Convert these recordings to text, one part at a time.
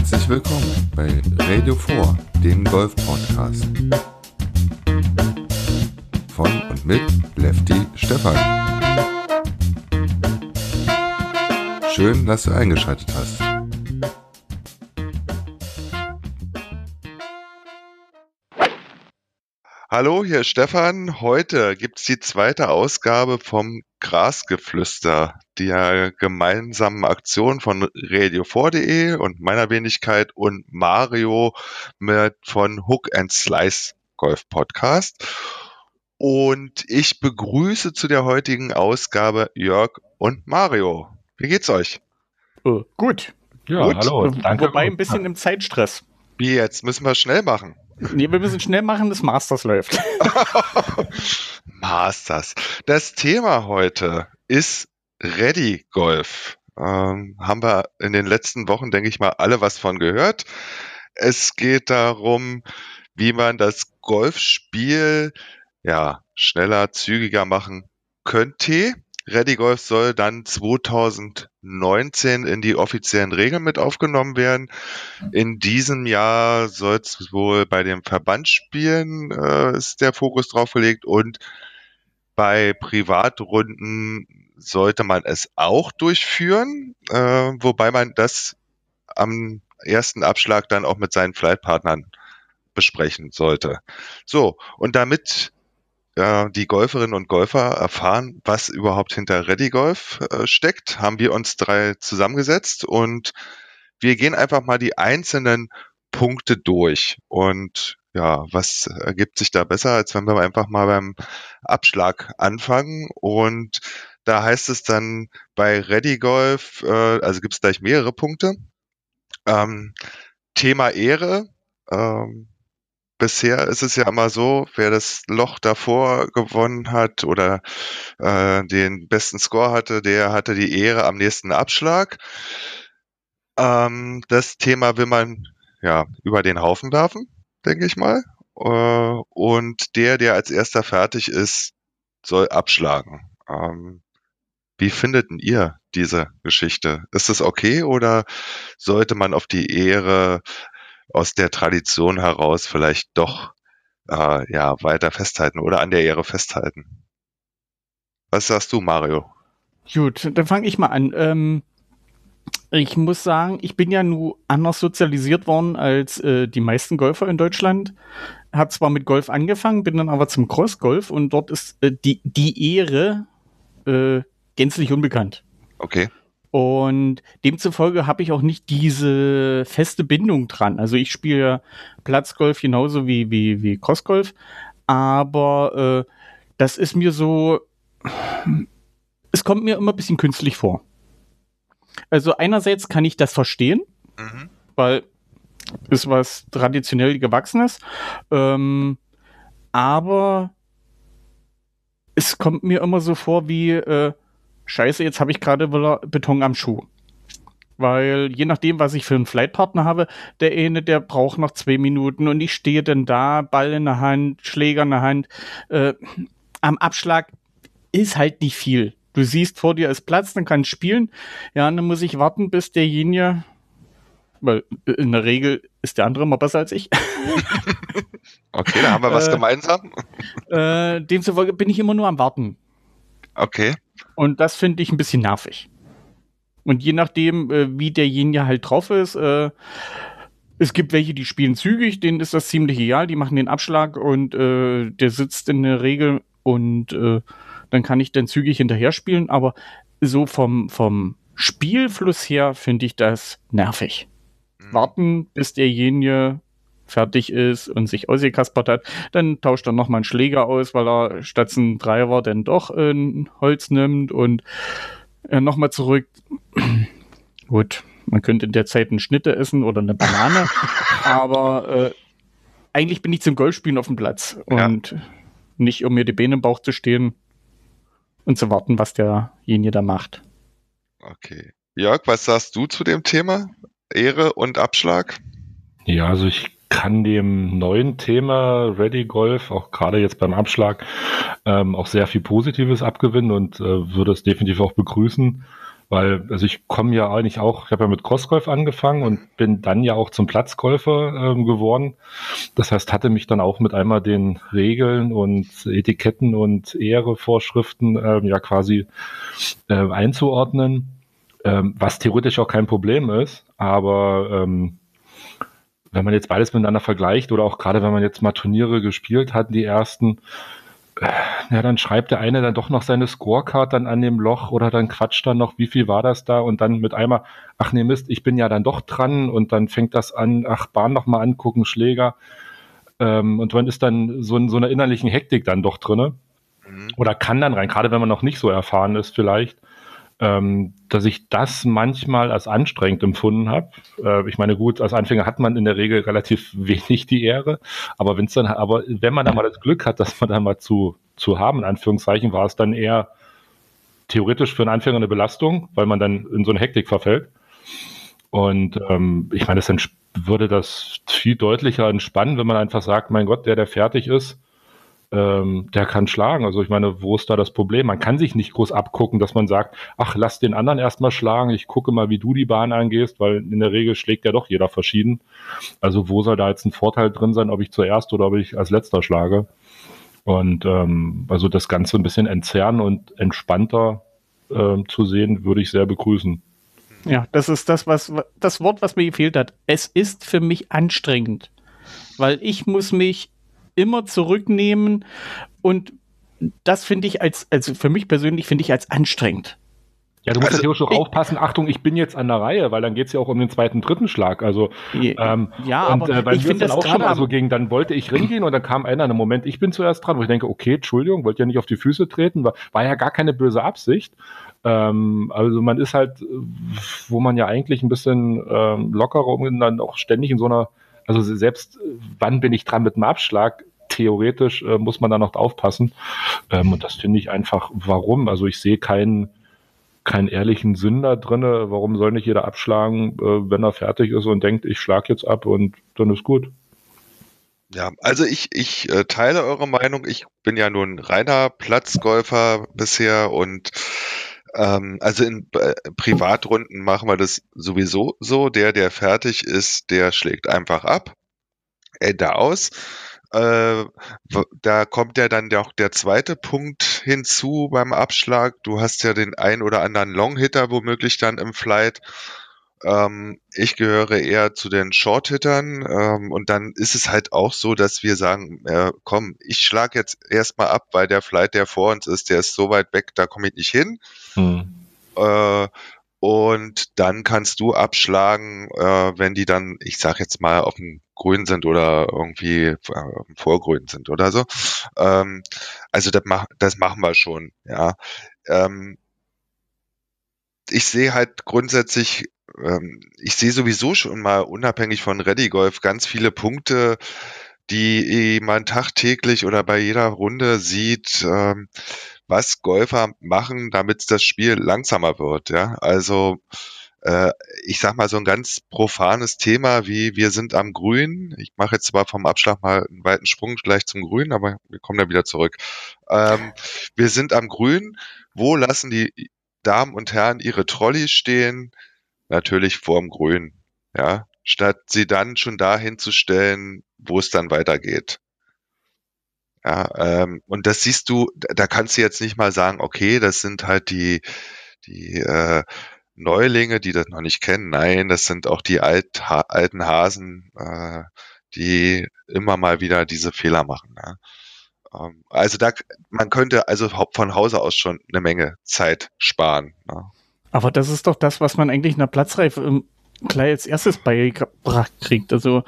Herzlich willkommen bei Radio 4, dem Golf-Podcast. Von und mit Lefty Stefan. Schön, dass du eingeschaltet hast. Hallo, hier ist Stefan. Heute gibt's die zweite Ausgabe vom Grasgeflüster, der gemeinsamen Aktion von radio4.de und meiner Wenigkeit und Mario mit von Hook and Slice Golf Podcast. Und ich begrüße zu der heutigen Ausgabe Jörg und Mario. Wie geht's euch? Uh, gut. Ja, gut. hallo. Danke. Wobei ein bisschen im Zeitstress. Wie jetzt? Müssen wir schnell machen. Nee, wir müssen schnell machen, das Masters läuft. Masters. Das Thema heute ist Ready Golf. Ähm, haben wir in den letzten Wochen, denke ich mal, alle was von gehört. Es geht darum, wie man das Golfspiel ja schneller, zügiger machen könnte. Ready Golf soll dann 2019 in die offiziellen Regeln mit aufgenommen werden. In diesem Jahr soll es wohl bei den Verbandsspielen äh, ist der Fokus drauf gelegt und bei Privatrunden sollte man es auch durchführen, äh, wobei man das am ersten Abschlag dann auch mit seinen Flightpartnern besprechen sollte. So, und damit äh, die Golferinnen und Golfer erfahren, was überhaupt hinter Ready Golf äh, steckt, haben wir uns drei zusammengesetzt und wir gehen einfach mal die einzelnen Punkte durch. Und ja, was ergibt sich da besser, als wenn wir einfach mal beim Abschlag anfangen? Und da heißt es dann bei Ready Golf, äh, also gibt es gleich mehrere Punkte. Ähm, Thema Ehre. Ähm, bisher ist es ja immer so, wer das Loch davor gewonnen hat oder äh, den besten Score hatte, der hatte die Ehre am nächsten Abschlag. Ähm, das Thema will man ja über den Haufen werfen, denke ich mal. Äh, und der, der als erster fertig ist, soll abschlagen. Ähm, wie findet ihr diese Geschichte? Ist es okay oder sollte man auf die Ehre aus der Tradition heraus vielleicht doch äh, ja weiter festhalten oder an der Ehre festhalten. Was sagst du, Mario? Gut, dann fange ich mal an. Ähm, ich muss sagen, ich bin ja nur anders sozialisiert worden als äh, die meisten Golfer in Deutschland. Hab zwar mit Golf angefangen, bin dann aber zum Crossgolf und dort ist äh, die, die Ehre äh, gänzlich unbekannt. Okay. Und demzufolge habe ich auch nicht diese feste Bindung dran. Also ich spiele Platzgolf genauso wie, wie, wie Crossgolf, aber äh, das ist mir so, es kommt mir immer ein bisschen künstlich vor. Also einerseits kann ich das verstehen, mhm. weil ist was traditionell gewachsenes, ähm, aber es kommt mir immer so vor wie, äh, scheiße, jetzt habe ich gerade Beton am Schuh. Weil je nachdem, was ich für einen Flightpartner habe, der eine, der braucht noch zwei Minuten und ich stehe dann da, Ball in der Hand, Schläger in der Hand. Äh, am Abschlag ist halt nicht viel. Du siehst vor dir ist Platz, dann kannst spielen. Ja, dann muss ich warten, bis derjenige, weil in der Regel ist der andere immer besser als ich. okay, da haben wir was äh, gemeinsam. Äh, demzufolge bin ich immer nur am Warten. Okay. Und das finde ich ein bisschen nervig. Und je nachdem, äh, wie derjenige halt drauf ist, äh, es gibt welche, die spielen zügig, denen ist das ziemlich egal, die machen den Abschlag und äh, der sitzt in der Regel und äh, dann kann ich dann zügig hinterher spielen, aber so vom, vom Spielfluss her finde ich das nervig. Mhm. Warten, bis derjenige fertig ist und sich ausgekaspert hat, dann tauscht er nochmal einen Schläger aus, weil er statt ein Driver dann doch ein Holz nimmt und äh, nochmal zurück. Gut, man könnte in der Zeit eine Schnitte essen oder eine Banane, aber äh, eigentlich bin ich zum Golfspielen auf dem Platz und ja. nicht, um mir die Beine im Bauch zu stehen und zu warten, was derjenige da macht. Okay. Jörg, was sagst du zu dem Thema? Ehre und Abschlag? Ja, also ich kann dem neuen Thema Ready Golf auch gerade jetzt beim Abschlag ähm, auch sehr viel Positives abgewinnen und äh, würde es definitiv auch begrüßen. Weil, also ich komme ja eigentlich auch, ich habe ja mit Crossgolf angefangen und bin dann ja auch zum Platzgolfer ähm, geworden. Das heißt, hatte mich dann auch mit einmal den Regeln und Etiketten und Ehrevorschriften ähm, ja quasi äh, einzuordnen, ähm, was theoretisch auch kein Problem ist, aber ähm, wenn man jetzt beides miteinander vergleicht oder auch gerade wenn man jetzt mal Turniere gespielt hat, die ersten, ja, dann schreibt der eine dann doch noch seine Scorecard dann an dem Loch oder dann quatscht dann noch, wie viel war das da und dann mit einmal, ach nee Mist, ich bin ja dann doch dran und dann fängt das an, ach Bahn noch mal angucken, Schläger ähm, und man ist dann so in so einer innerlichen Hektik dann doch drinne mhm. oder kann dann rein, gerade wenn man noch nicht so erfahren ist vielleicht ähm, dass ich das manchmal als anstrengend empfunden habe. Äh, ich meine, gut, als Anfänger hat man in der Regel relativ wenig die Ehre, aber wenn dann, aber wenn man dann mal das Glück hat, dass man dann mal zu, zu haben, in Anführungszeichen, war es dann eher theoretisch für einen Anfänger eine Belastung, weil man dann in so eine Hektik verfällt. Und ähm, ich meine, das würde das viel deutlicher entspannen, wenn man einfach sagt, mein Gott, der, der fertig ist, ähm, der kann schlagen. Also ich meine, wo ist da das Problem? Man kann sich nicht groß abgucken, dass man sagt, ach, lass den anderen erstmal schlagen, ich gucke mal, wie du die Bahn angehst, weil in der Regel schlägt ja doch jeder verschieden. Also wo soll da jetzt ein Vorteil drin sein, ob ich zuerst oder ob ich als letzter schlage? Und ähm, also das Ganze ein bisschen entzerren und entspannter äh, zu sehen, würde ich sehr begrüßen. Ja, das ist das, was das Wort, was mir gefehlt hat. Es ist für mich anstrengend, weil ich muss mich immer zurücknehmen und das finde ich als, also für mich persönlich finde ich als anstrengend. Ja, du musst also, natürlich auch aufpassen, Achtung, ich bin jetzt an der Reihe, weil dann geht es ja auch um den zweiten, dritten Schlag. Also ähm, ja, und, aber äh, weil ich finde das auch schon mal so ging, dann wollte ich ringehen und dann kam einer, im Moment, ich bin zuerst dran, wo ich denke, okay, Entschuldigung, wollte ja nicht auf die Füße treten, war, war ja gar keine böse Absicht. Ähm, also man ist halt, wo man ja eigentlich ein bisschen ähm, lockerer und dann auch ständig in so einer, also selbst wann bin ich dran mit dem Abschlag, theoretisch äh, muss man da noch aufpassen. Ähm, und das finde ich einfach, warum? Also ich sehe keinen keinen ehrlichen Sinn da drin. Warum soll nicht jeder abschlagen, äh, wenn er fertig ist und denkt, ich schlage jetzt ab und dann ist gut. Ja, also ich, ich äh, teile eure Meinung. Ich bin ja nun reiner Platzgolfer bisher und ähm, also in äh, Privatrunden machen wir das sowieso so. Der, der fertig ist, der schlägt einfach ab. Ende aus. Äh, da kommt ja dann auch der zweite Punkt hinzu beim Abschlag. Du hast ja den ein oder anderen Longhitter womöglich dann im Flight. Ähm, ich gehöre eher zu den Shorthittern ähm, und dann ist es halt auch so, dass wir sagen, äh, komm, ich schlag jetzt erstmal ab, weil der Flight, der vor uns ist, der ist so weit weg, da komme ich nicht hin. Hm. Äh, und dann kannst du abschlagen, äh, wenn die dann, ich sag jetzt mal, auf dem Grün sind oder irgendwie äh, Vorgrün sind oder so. Ähm, also das, mach, das machen wir schon, ja. Ähm, ich sehe halt grundsätzlich, ich sehe sowieso schon mal unabhängig von Ready Golf ganz viele Punkte, die man tagtäglich oder bei jeder Runde sieht, ähm, was Golfer machen, damit das Spiel langsamer wird. Ja, also äh, ich sag mal so ein ganz profanes Thema wie wir sind am Grün. Ich mache jetzt zwar vom Abschlag mal einen weiten Sprung gleich zum Grün, aber wir kommen da wieder zurück. Ähm, wir sind am Grün. Wo lassen die Damen und Herren ihre Trolleys stehen? Natürlich vorm Grün. Ja, statt sie dann schon dahin zu stellen, wo es dann weitergeht. Ja, ähm, und das siehst du, da kannst du jetzt nicht mal sagen, okay, das sind halt die, die äh, Neulinge, die das noch nicht kennen. Nein, das sind auch die alt, ha, alten Hasen, äh, die immer mal wieder diese Fehler machen. Ja. Ähm, also da, man könnte also von Hause aus schon eine Menge Zeit sparen. Ja. Aber das ist doch das, was man eigentlich in der Platzreife gleich als erstes beigebracht kriegt. Also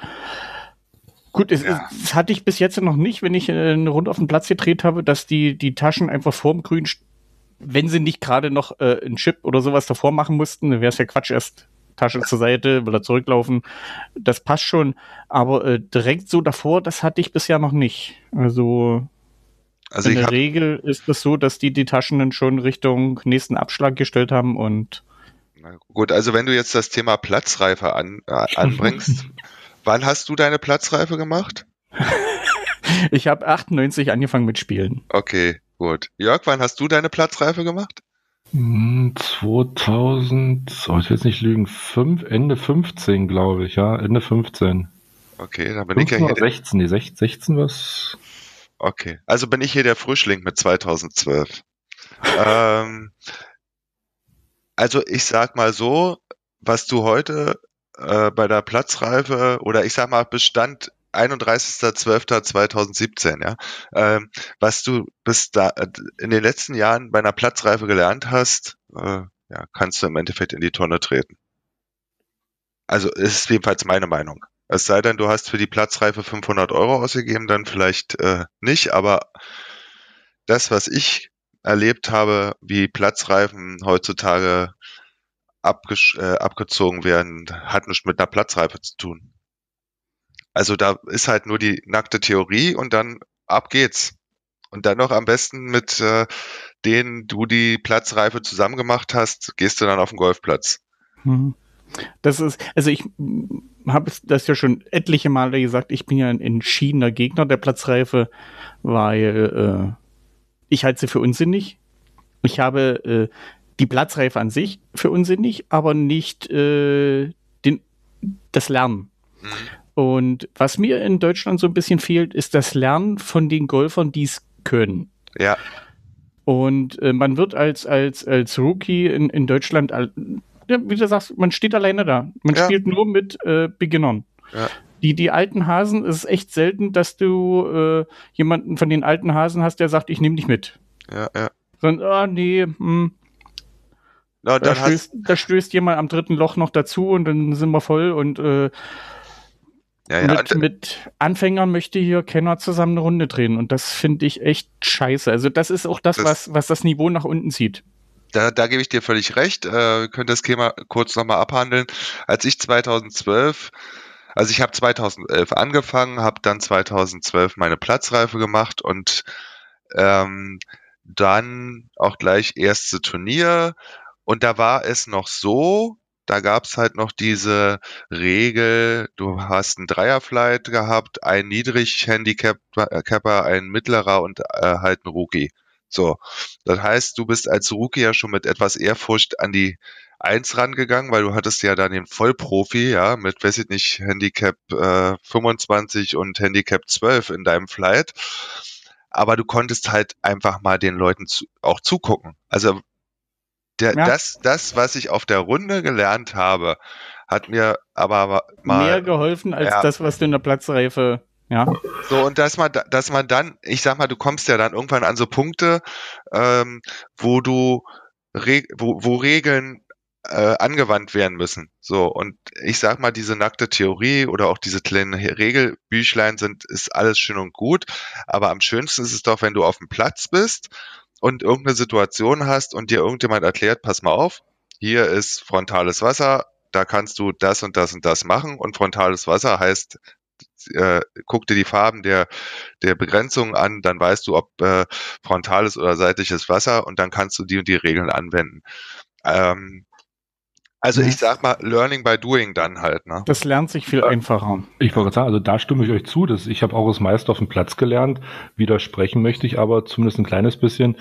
Gut, es, ja. es, hatte ich bis jetzt noch nicht, wenn ich äh, eine Runde auf den Platz gedreht habe, dass die, die Taschen einfach vorm Grün, wenn sie nicht gerade noch äh, einen Chip oder sowas davor machen mussten, dann wäre es ja Quatsch, erst Tasche zur Seite, will er zurücklaufen. Das passt schon. Aber äh, direkt so davor, das hatte ich bisher noch nicht. Also, also in der Regel ist es so, dass die die Taschen dann schon Richtung nächsten Abschlag gestellt haben und Gut, also wenn du jetzt das Thema Platzreife an, äh, anbringst, Wann hast du deine Platzreife gemacht? ich habe 98 angefangen mit Spielen. Okay, gut. Jörg, wann hast du deine Platzreife gemacht? 2000, oh, ich will jetzt nicht lügen, 5, Ende 15, glaube ich, ja, Ende 15. Okay, dann bin ich ja 15 hier. oder 16, nee, 16, 16 was? Okay, also bin ich hier der Frischling mit 2012. ähm, also ich sag mal so, was du heute äh, bei der Platzreife oder ich sag mal Bestand 31.12.2017, ja, ähm, was du bis da äh, in den letzten Jahren bei einer Platzreife gelernt hast, äh, ja, kannst du im Endeffekt in die Tonne treten. Also ist jedenfalls meine Meinung. Es sei denn, du hast für die Platzreife 500 Euro ausgegeben, dann vielleicht äh, nicht, aber das, was ich erlebt habe, wie Platzreifen heutzutage äh, abgezogen werden, hat nichts mit einer Platzreife zu tun. Also da ist halt nur die nackte Theorie und dann ab geht's. Und dann noch am besten mit äh, denen du die Platzreife zusammen gemacht hast, gehst du dann auf den Golfplatz. Mhm. Das ist, also ich habe das ja schon etliche Male gesagt, ich bin ja ein entschiedener Gegner der Platzreife, weil äh, ich halte sie für unsinnig. Ich habe äh, die Platzreife an sich für unsinnig, aber nicht äh, den, das Lernen. Mhm. Und was mir in Deutschland so ein bisschen fehlt, ist das Lernen von den Golfern, die es können. Ja. Und äh, man wird als, als, als Rookie in, in Deutschland, wie du sagst, man steht alleine da. Man Ja. spielt nur mit äh, Beginnern. Ja. Die, die alten Hasen, es ist echt selten, dass du äh, jemanden von den alten Hasen hast, der sagt, ich nehme dich mit. Ja, ja. Sondern, ah, nee, hm, Na, und da, stößt, da stößt jemand am dritten Loch noch dazu und dann sind wir voll und äh, ja, ja, mit, mit Anfängern möchte hier keiner zusammen eine Runde drehen. Und das finde ich echt scheiße. Also, das ist auch das, Das- was, was das Niveau nach unten zieht. Da, da gebe ich dir völlig recht. Äh, können das Thema kurz nochmal abhandeln. Als ich 2012, also ich habe 2011 angefangen, habe dann 2012 meine Platzreife gemacht und ähm, dann auch gleich erste Turnier. Und da war es noch so, da gab es halt noch diese Regel, du hast einen Dreierflight gehabt, ein Niedrig-Handicapper, ein mittlerer und äh, halt ein Rookie. So, das heißt, du bist als Rookie ja schon mit etwas Ehrfurcht an die Eins rangegangen, weil du hattest ja dann den Vollprofi, ja, mit, weiß ich nicht, Handicap äh, 25 und Handicap 12 in deinem Flight. Aber du konntest halt einfach mal den Leuten zu, auch zugucken. Also der, Ja. das, das, was ich auf der Runde gelernt habe, hat mir aber mal Mehr geholfen als Ja. das, was du in der Platzreife, ja. so, und dass man, da- dass man dann, ich sag mal, du kommst ja dann irgendwann an so Punkte, ähm, wo du, wo, wo Regeln äh, angewandt werden müssen. So, und ich sag mal, diese nackte Theorie oder auch diese kleinen Regelbüchlein sind, ist alles schön und gut, aber am schönsten ist es doch, wenn du auf dem Platz bist und irgendeine Situation hast und dir irgendjemand erklärt, pass mal auf, hier ist frontales Wasser, da kannst du das und das und das machen und frontales Wasser heißt, äh, guck dir die Farben der, der Begrenzung an, dann weißt du, ob äh, frontales oder seitliches Wasser und dann kannst du die und die Regeln anwenden. Ähm, also ich sag mal, Learning by Doing dann halt, ne? Das lernt sich viel einfacher. Ich wollte gerade sagen, also da stimme ich euch zu. Dass ich habe auch das meiste auf dem Platz gelernt. Widersprechen möchte ich aber zumindest ein kleines bisschen,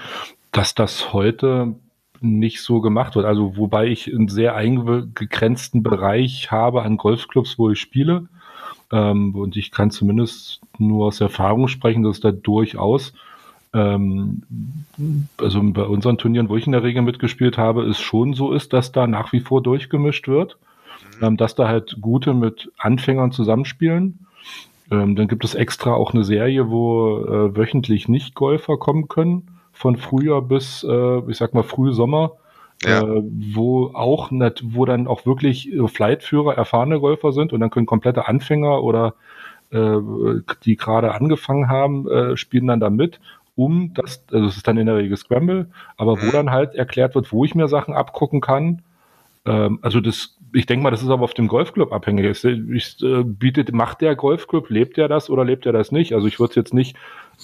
dass das heute nicht so gemacht wird. Also wobei ich einen sehr eingegrenzten Bereich habe an Golfclubs, wo ich spiele. Ähm, und ich kann zumindest nur aus Erfahrung sprechen, dass da durchaus ähm, also bei unseren Turnieren, wo ich in der Regel mitgespielt habe, es schon so ist, dass da nach wie vor durchgemischt wird, ähm, dass da halt gute mit Anfängern zusammenspielen. Ähm, dann gibt es extra auch eine Serie, wo äh, wöchentlich Nicht-Golfer kommen können, von Frühjahr bis, äh, ich sag mal, Frühsommer, Ja. äh, wo auch nat wo dann auch wirklich äh, Flightführer erfahrene Golfer sind und dann können komplette Anfänger oder äh, die gerade angefangen haben, äh, spielen dann da mit, um das, also es ist dann in der Regel Scramble, aber wo Mhm. dann halt erklärt wird, wo ich mir Sachen abgucken kann. Ähm, also das, ich denke mal, das ist aber auf dem Golfclub abhängig. Ich, ich, äh, bietet, macht der Golfclub, lebt der das oder lebt er das nicht? Also ich würde es jetzt nicht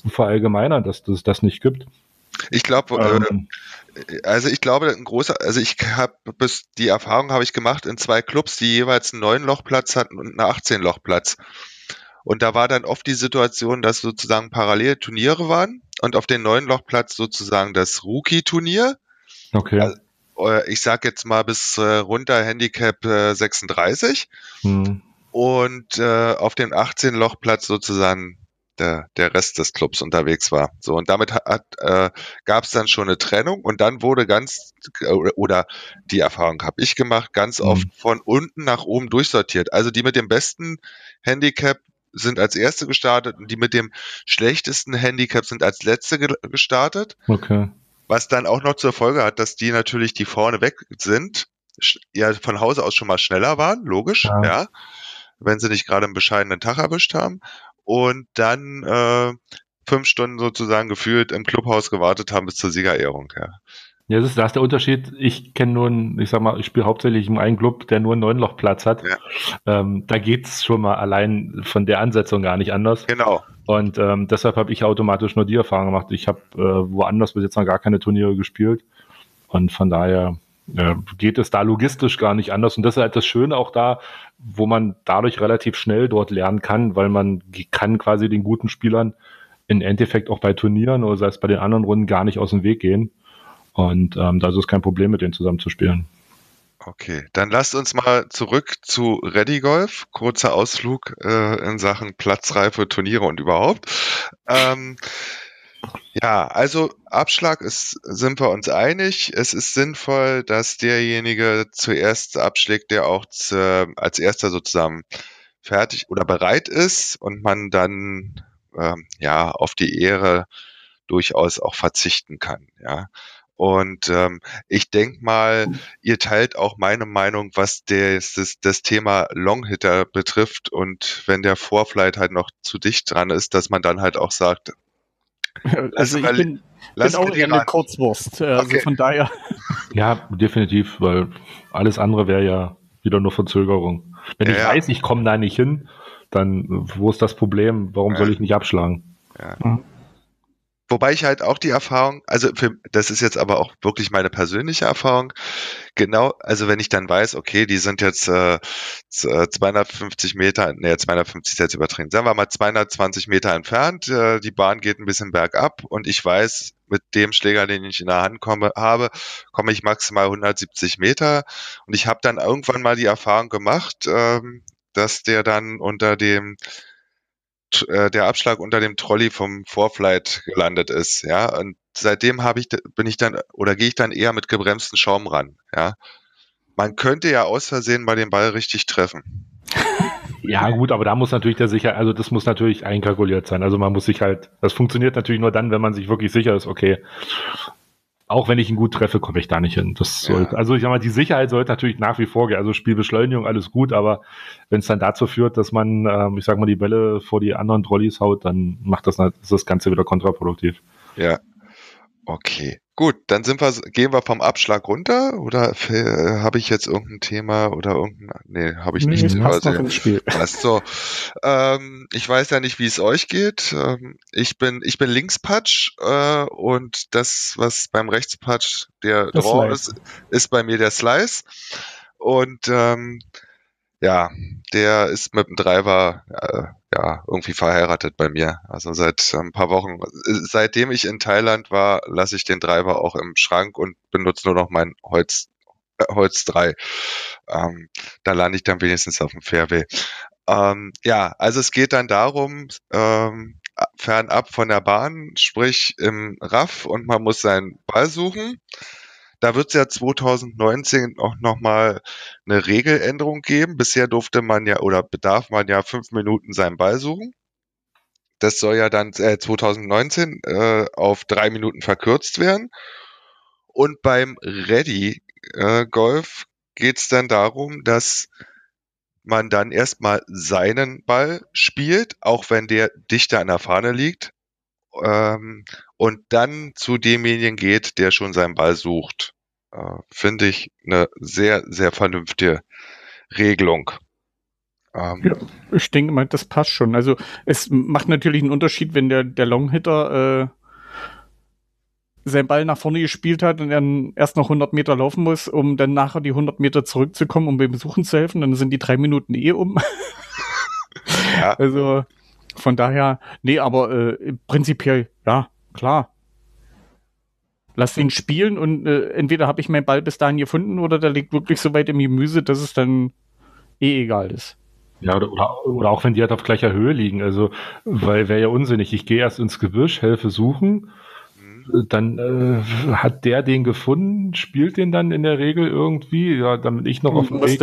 verallgemeinern, dass es das nicht gibt. Ich glaube, Ähm, äh, also ich glaube, ein großer, also ich habe bis die Erfahrung habe ich gemacht in zwei Clubs, die jeweils einen neun Lochplatz hatten und einen 18 Lochplatz. Und da war dann oft die Situation, dass sozusagen parallel Turniere waren und auf den neuen Lochplatz sozusagen das Rookie-Turnier Okay. Also, äh, ich sag jetzt mal bis äh, runter Handicap äh, 36 Hm. und äh, auf dem 18-Loch-Platz sozusagen der, der Rest des Clubs unterwegs war. So, und damit hat, äh, gab es dann schon eine Trennung und dann wurde ganz, oder, die Erfahrung habe ich gemacht, ganz Mhm. oft von unten nach oben durchsortiert. Also die mit dem besten Handicap sind als erste gestartet und die mit dem schlechtesten Handicap sind als letzte ge gestartet. Okay. Was dann auch noch zur Folge hat, dass die natürlich, die vorne weg sind, ja von Hause aus schon mal schneller waren, logisch, Ja. ja, wenn sie nicht gerade einen bescheidenen Tag erwischt haben. Und dann äh, fünf Stunden sozusagen gefühlt im Clubhaus gewartet haben bis zur Siegerehrung, ja. Ja, das ist, da ist der Unterschied. Ich kenne nur einen, ich sag mal, ich spiele hauptsächlich in einem Club, der nur einen Neunlochplatz hat. Ja. Ähm, da geht's schon mal allein von der Ansetzung gar nicht anders. Genau. Und ähm, deshalb habe ich automatisch nur die Erfahrung gemacht. Ich habe äh, woanders bis jetzt noch gar keine Turniere gespielt. Und von daher geht es da logistisch gar nicht anders. Und das ist halt das Schöne auch da, wo man dadurch relativ schnell dort lernen kann, weil man kann quasi den guten Spielern im Endeffekt auch bei Turnieren oder sei es bei den anderen Runden gar nicht aus dem Weg gehen. Und ähm, da ist es kein Problem, mit denen zusammen zu spielen. Okay, dann lasst uns mal zurück zu Ready Golf. Kurzer Ausflug äh, in Sachen Platzreife, Turniere und überhaupt. Ähm, ja, also Abschlag ist, sind wir uns einig. Es ist sinnvoll, dass derjenige zuerst abschlägt, der auch zu, als erster sozusagen fertig oder bereit ist und man dann ähm, ja auf die Ehre durchaus auch verzichten kann. Ja. Und ähm, ich denke mal, ihr teilt auch meine Meinung, was des, das, das Thema Longhitter betrifft. Und wenn der Vorflight halt noch zu dicht dran ist, dass man dann halt auch sagt, Also ich bin, bin auch eher eine. Kurzwurst. Also Okay. von daher. Ja, definitiv, weil alles andere wäre ja wieder nur Verzögerung. Wenn Ja, ich ja. weiß, ich komme da nicht hin, dann wo ist das Problem? Warum Ja. soll ich nicht abschlagen? Wobei ich halt auch die Erfahrung, also für, das ist jetzt aber auch wirklich meine persönliche Erfahrung, genau, also wenn ich dann weiß, okay, die sind jetzt äh, z- äh, 250 Meter, nee, 250 ist jetzt übertrieben, sagen wir mal 220 Meter entfernt, äh, die Bahn geht ein bisschen bergab und ich weiß, mit dem Schläger, den ich in der Hand komme, habe, komme ich maximal 170 Meter. Und ich habe dann irgendwann mal die Erfahrung gemacht, ähm, dass der dann unter dem äh, der Abschlag unter dem Trolley vom Vorflight gelandet ist, ja. Und seitdem habe ich, bin ich dann oder gehe ich dann eher mit gebremsten Schaum ran, ja. Man könnte ja aus Versehen mal den Ball richtig treffen. Ja, gut, aber da muss natürlich der sicher, also das muss natürlich einkalkuliert sein. Also man muss sich halt, das funktioniert natürlich nur dann, wenn man sich wirklich sicher ist, okay, auch wenn ich ihn gut treffe, komme ich da nicht hin. Das Ja. sollte, also ich sag mal, die Sicherheit sollte natürlich nach wie vor gehen. Also Spielbeschleunigung, alles gut, aber wenn es dann dazu führt, dass man, ähm, ich sag mal, die Bälle vor die anderen Trolleys haut, dann macht das, ist das Ganze wieder kontraproduktiv. Ja. Okay. Gut, dann sind wir, gehen wir vom Abschlag runter oder äh, habe ich jetzt irgendein Thema oder irgendein, nee, habe ich nicht. passt Also, noch Spiel. Passt so. Ähm, ich weiß ja nicht, wie es euch geht. Ähm, ich bin, ich bin Linkspatch äh, und das, was beim Rechtspatch der Das Draw Slice. ist, ist bei mir der Slice. Und ähm, ja, der ist mit dem Driver äh, ja irgendwie verheiratet bei mir. Also seit ein paar Wochen, seitdem ich in Thailand war, lasse ich den Driver auch im Schrank und benutze nur noch mein Holz, äh, Holz 3. Ähm, da lande ich dann wenigstens auf dem Fairway. Ähm, ja, also es geht dann darum, ähm, fernab von der Bahn, sprich im Raff und man muss seinen Ball suchen. Da wird es ja 2019 auch nochmal eine Regeländerung geben. Bisher durfte man ja oder bedarf man ja fünf Minuten seinen Ball suchen. Das soll ja dann äh, 2019 äh, auf drei Minuten verkürzt werden. Und beim Ready äh, Golf geht es dann darum, dass man dann erstmal seinen Ball spielt, auch wenn der dichter an der Fahne liegt, ähm, und dann zu demjenigen geht, der schon seinen Ball sucht. Äh, Finde ich eine sehr, sehr vernünftige Regelung. Ähm, Ja. Ich denke mal, das passt schon. Also es macht natürlich einen Unterschied, wenn der, der Longhitter äh, seinen Ball nach vorne gespielt hat und dann erst noch 100 Meter laufen muss, um dann nachher die 100 Meter zurückzukommen, um beim Suchen zu helfen. Dann sind die drei Minuten eh um. Ja. Also von daher, nee, aber äh, prinzipiell, ja, klar. lass ihn spielen und äh, entweder habe ich meinen Ball bis dahin gefunden oder der liegt wirklich so weit im Gemüse, dass es dann eh egal ist. Ja, oder, oder, oder auch wenn die halt auf gleicher Höhe liegen. Also, weil wäre ja unsinnig. Ich gehe erst ins Gebüsch, helfe suchen, mhm. dann äh, hat der den gefunden, spielt den dann in der Regel irgendwie, ja, damit ich noch auf dem Weg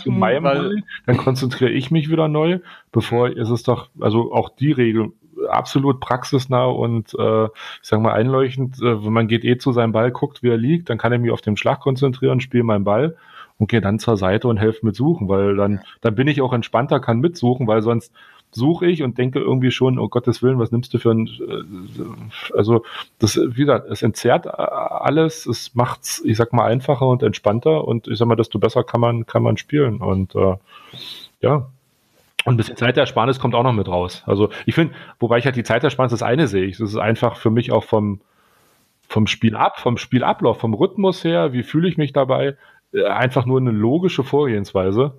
zu meinem weil, dann konzentriere ich mich wieder neu, bevor ist es doch, also auch die Regel absolut praxisnah und äh, ich sag mal einleuchtend, äh, wenn man geht eh zu seinem Ball, guckt, wie er liegt, dann kann ich mich auf den Schlag konzentrieren, spiele meinen Ball. Und gehe dann zur Seite und helfe mit suchen, weil dann, dann bin ich auch entspannter, kann mitsuchen, weil sonst suche ich und denke irgendwie schon, oh Gottes Willen, was nimmst du für ein, äh, also das, wie gesagt, es entzerrt alles, es macht's, ich sag mal, einfacher und entspannter und ich sag mal, desto besser kann man, kann man spielen und äh, ja, und ein bisschen Zeitersparnis kommt auch noch mit raus. Also ich finde, wobei ich halt die Zeitersparnis das eine sehe das ist einfach für mich auch vom, vom Spiel ab, vom Spielablauf, vom Rhythmus her, wie fühle ich mich dabei, äh, einfach nur eine logische Vorgehensweise,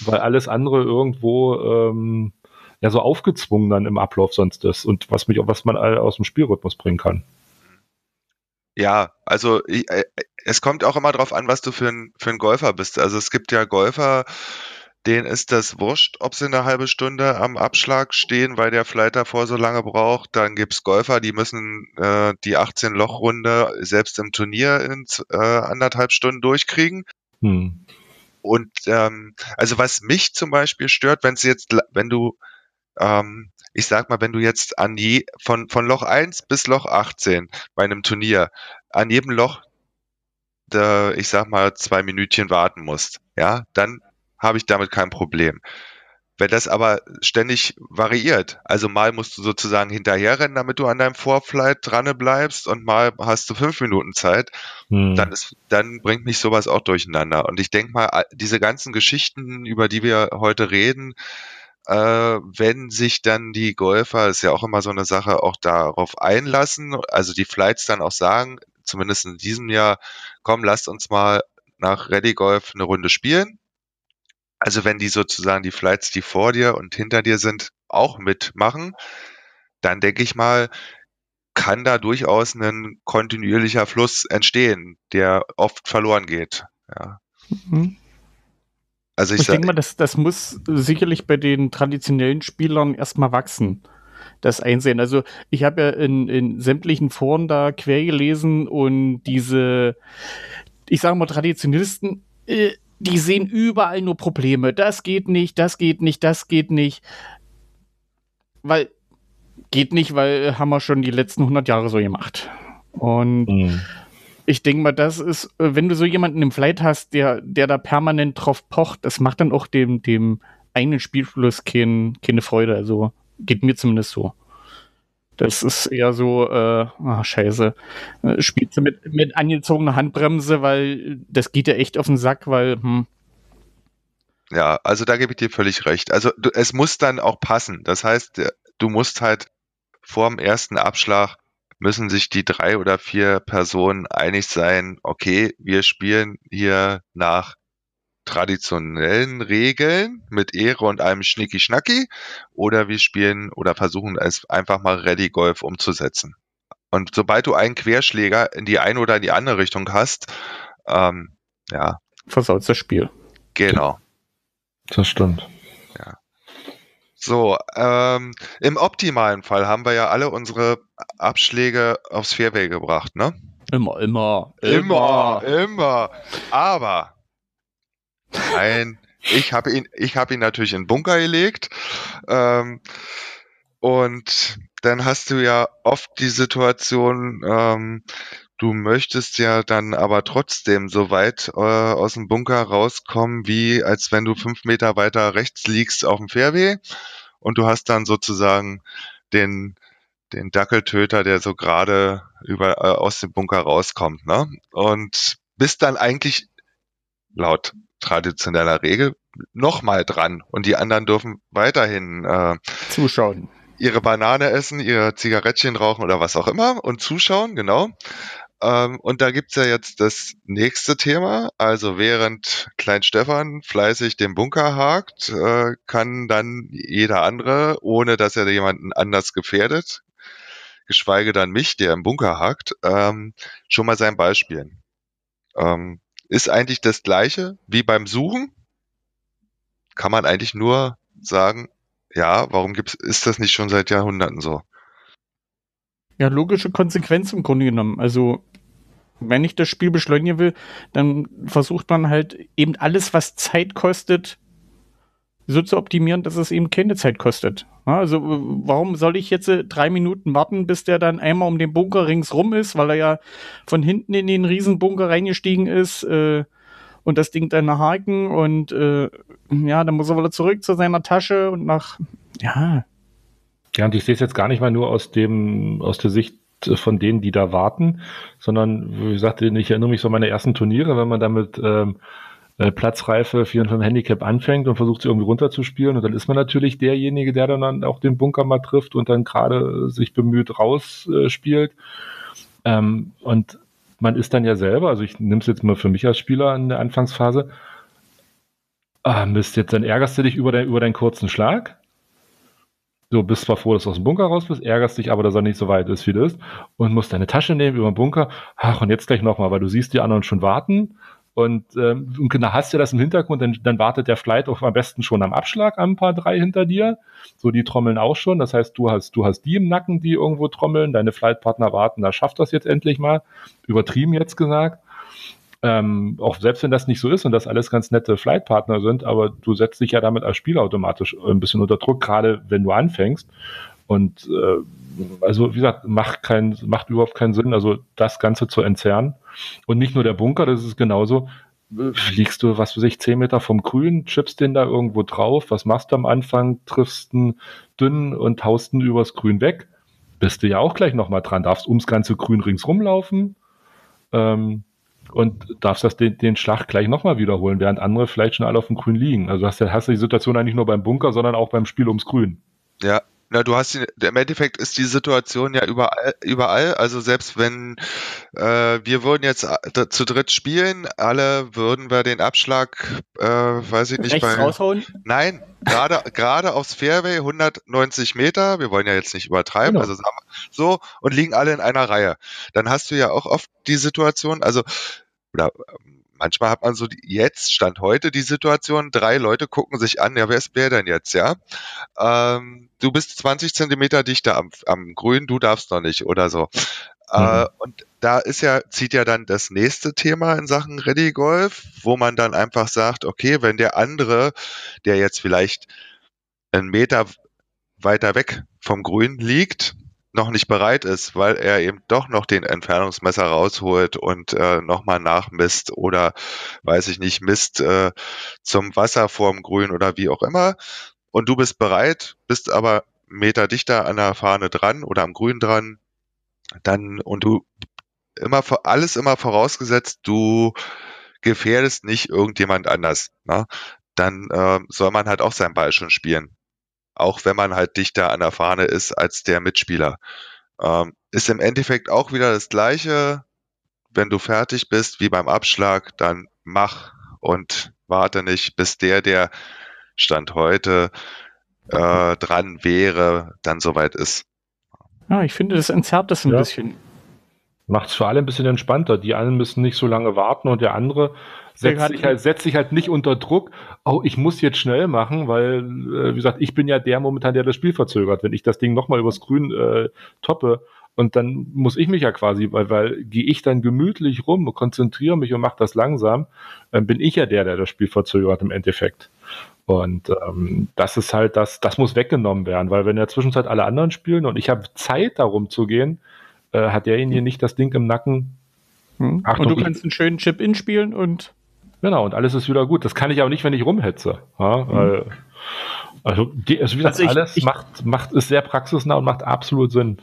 weil alles andere irgendwo ähm, ja so aufgezwungen dann im Ablauf sonst ist und was mich, was man aus dem Spielrhythmus bringen kann. Ja, also ich, äh, es kommt auch immer darauf an, was du für ein, für ein Golfer bist. Also es gibt ja Golfer, denen ist das wurscht, ob sie eine halbe Stunde am Abschlag stehen, weil der Flight davor so lange braucht. Dann gibt's Golfer, die müssen äh, die 18-Loch-Runde selbst im Turnier in äh, anderthalb Stunden durchkriegen. Hm. Und ähm, also was mich zum Beispiel stört, wenn jetzt, wenn du, ähm, ich sag mal, wenn du jetzt an je, von, von Loch 1 bis Loch 18 bei einem Turnier an jedem Loch, der, ich sag mal, zwei Minütchen warten musst, ja, dann habe ich damit kein Problem. Wenn das aber ständig variiert, also mal musst du sozusagen hinterherrennen, damit du an deinem Vorflight dran bleibst und mal hast du fünf Minuten Zeit, hm. dann ist, dann bringt mich sowas auch durcheinander. Und ich denke mal, diese ganzen Geschichten, über die wir heute reden, äh, wenn sich dann die Golfer, ist ja auch immer so eine Sache, auch darauf einlassen, also die Flights dann auch sagen, zumindest in diesem Jahr, komm, lasst uns mal nach Ready Golf eine Runde spielen also wenn die sozusagen die Flights, die vor dir und hinter dir sind, auch mitmachen, dann denke ich mal, kann da durchaus ein kontinuierlicher Fluss entstehen, der oft verloren geht. Ja. Mhm. Also ich, ich denke mal, das, das muss sicherlich bei den traditionellen Spielern erstmal wachsen. Das Einsehen. Also ich habe ja in, in sämtlichen Foren da quer gelesen und diese, ich sage mal, Traditionalisten, äh, die sehen überall nur Probleme. Das geht nicht, das geht nicht, das geht nicht. Weil, geht nicht, weil haben wir schon die letzten 100 Jahre so gemacht. Und mhm. ich denke mal, das ist, äh, wenn du so jemanden im Flight hast, der, der da permanent drauf pocht, das macht dann auch dem, dem eigenen Spielfluss kein, keine Freude. Also geht mir zumindest so. Das ist eher so, äh, ach, scheiße. Äh, spielst du mit, mit angezogener Handbremse, weil das geht ja echt auf den Sack, weil, hm. Ja, also da gebe ich dir völlig recht. Also du, es muss dann auch passen. Das heißt, äh, du musst halt vor dem ersten Abschlag müssen sich die drei oder vier Personen einig sein, okay, wir spielen hier nach traditionellen Regeln mit Ehre und einem Schnicki-Schnacki oder wir spielen oder versuchen es einfach mal Ready Golf umzusetzen. Und sobald du einen Querschläger in die eine oder in die andere Richtung hast, ähm, ja. Versaut das Spiel. Genau. Das stimmt. Ja. So, ähm, im optimalen Fall haben wir ja alle unsere Abschläge aufs Fairway gebracht, ne? Immer, immer, immer, immer. immer. Aber Nein, ich habe ihn, ich habe ihn natürlich in den Bunker gelegt. Ähm, und dann hast du ja oft die Situation, ähm, du möchtest ja dann aber trotzdem so weit äh, aus dem Bunker rauskommen, wie als wenn du fünf Meter weiter rechts liegst auf dem Fairway und du hast dann sozusagen den den Dackeltöter, der so gerade über äh, aus dem Bunker rauskommt, ne? Und bist dann eigentlich laut traditioneller Regel nochmal dran und die anderen dürfen weiterhin äh, zuschauen. Ihre Banane essen, ihr Zigarettchen rauchen oder was auch immer und zuschauen, genau. Ähm, und da gibt's ja jetzt das nächste Thema. Also während Klein Stefan fleißig den Bunker hakt, äh, kann dann jeder andere, ohne dass er jemanden anders gefährdet, geschweige dann mich, der im Bunker hakt, ähm, schon mal seinen Ball spielen. Ähm, ist eigentlich das gleiche wie beim Suchen. Kann man eigentlich nur sagen, ja, warum gibt's, ist das nicht schon seit Jahrhunderten so? Ja, logische Konsequenz im Grunde genommen. Also, wenn ich das Spiel beschleunigen will, dann versucht man halt eben alles, was Zeit kostet, so zu optimieren, dass es eben keine Zeit kostet. Also warum soll ich jetzt äh, drei Minuten warten, bis der dann einmal um den Bunker ringsrum ist, weil er ja von hinten in den Riesenbunker reingestiegen ist äh, und das Ding dann haken und äh, ja, dann muss er wieder zurück zu seiner Tasche und nach, ja. Ja, und ich sehe es jetzt gar nicht mal nur aus dem, aus der Sicht von denen, die da warten, sondern wie gesagt, ich erinnere mich so an meine ersten Turniere, wenn man damit ähm, äh, Platzreife 400 Handicap anfängt und versucht sie irgendwie runterzuspielen. Und dann ist man natürlich derjenige, der dann auch den Bunker mal trifft und dann gerade sich bemüht rausspielt. Äh, ähm, und man ist dann ja selber, also ich nehme es jetzt mal für mich als Spieler in der Anfangsphase, ah, Mist, jetzt dann ärgerst du dich über, dein, über deinen kurzen Schlag. Du bist zwar froh, dass du aus dem Bunker raus bist, ärgerst dich aber, dass er nicht so weit ist, wie du ist, und musst deine Tasche nehmen über den Bunker. Ach, und jetzt gleich nochmal, weil du siehst die anderen schon warten und, ähm, und genau hast du das im Hintergrund, dann, dann wartet der Flight auch am besten schon am Abschlag am paar drei hinter dir. So, die trommeln auch schon. Das heißt, du hast, du hast die im Nacken, die irgendwo trommeln, deine Flightpartner warten, da schafft das jetzt endlich mal. Übertrieben jetzt gesagt. Ähm, auch selbst wenn das nicht so ist und das alles ganz nette Flightpartner sind, aber du setzt dich ja damit als Spieler automatisch ein bisschen unter Druck, gerade wenn du anfängst. Und äh, also wie gesagt, macht kein, macht überhaupt keinen Sinn, also das Ganze zu entzerren. Und nicht nur der Bunker, das ist genauso. Fliegst du, was weiß ich, 10 Meter vom Grün, chippst den da irgendwo drauf, was machst du am Anfang, triffst ihn dünn und haust ihn übers Grün weg, bist du ja auch gleich nochmal dran, darfst ums ganze Grün ringsrum laufen ähm, und darfst das den, den Schlag gleich nochmal wiederholen, während andere vielleicht schon alle auf dem Grün liegen. Also hast du hast die Situation eigentlich nur beim Bunker, sondern auch beim Spiel ums Grün. Ja, na, du hast im Endeffekt ist die Situation ja überall, überall. Also selbst wenn äh, wir würden jetzt äh, zu dritt spielen, alle würden wir den Abschlag, äh, weiß ich nicht, Rechts bei, raushauen? Nein, gerade gerade aufs Fairway 190 Meter. Wir wollen ja jetzt nicht übertreiben, genau. also so und liegen alle in einer Reihe. Dann hast du ja auch oft die Situation, also oder manchmal hat man so die, jetzt, Stand heute, die Situation, drei Leute gucken sich an, ja, wer ist wer denn jetzt, ja? Ähm, du bist 20 Zentimeter dichter am, am Grün, du darfst noch nicht oder so. Äh, mhm. Und da ist ja, zieht ja dann das nächste Thema in Sachen Ready Golf, wo man dann einfach sagt, okay, wenn der andere, der jetzt vielleicht einen Meter weiter weg vom Grün liegt, noch nicht bereit ist, weil er eben doch noch den Entfernungsmesser rausholt und äh, nochmal nachmisst oder weiß ich nicht, misst äh, zum Wasser vorm Grün oder wie auch immer. Und du bist bereit, bist aber Meter dichter an der Fahne dran oder am Grün dran, dann und du immer alles immer vorausgesetzt, du gefährdest nicht irgendjemand anders. Ne? Dann äh, soll man halt auch seinen Ball schon spielen auch wenn man halt dichter an der Fahne ist als der Mitspieler. Ähm, ist im Endeffekt auch wieder das Gleiche. Wenn du fertig bist, wie beim Abschlag, dann mach und warte nicht, bis der, der Stand heute äh, dran wäre, dann soweit ist. Ja, ich finde, das entzerrt das ein ja. bisschen. Macht es für alle ein bisschen entspannter. Die einen müssen nicht so lange warten und der andere setzt sich, halt, setzt sich halt nicht unter Druck, oh, ich muss jetzt schnell machen, weil, äh, wie gesagt, ich bin ja der momentan, der das Spiel verzögert. Wenn ich das Ding nochmal übers Grün äh, toppe, und dann muss ich mich ja quasi, weil, weil gehe ich dann gemütlich rum, konzentriere mich und mache das langsam, dann bin ich ja der, der das Spiel verzögert im Endeffekt. Und ähm, das ist halt das, das muss weggenommen werden, weil wenn in der Zwischenzeit alle anderen spielen und ich habe Zeit darum zu gehen, äh, hat derjenige nicht das Ding im Nacken. Hm. Achtung, und du kannst einen schönen Chip-In spielen und Genau, und alles ist wieder gut. Das kann ich aber nicht, wenn ich rumhetze. Ja, mhm. weil, also, die, also wie gesagt, also ich, alles ich, macht, macht, ist sehr praxisnah und macht absolut Sinn.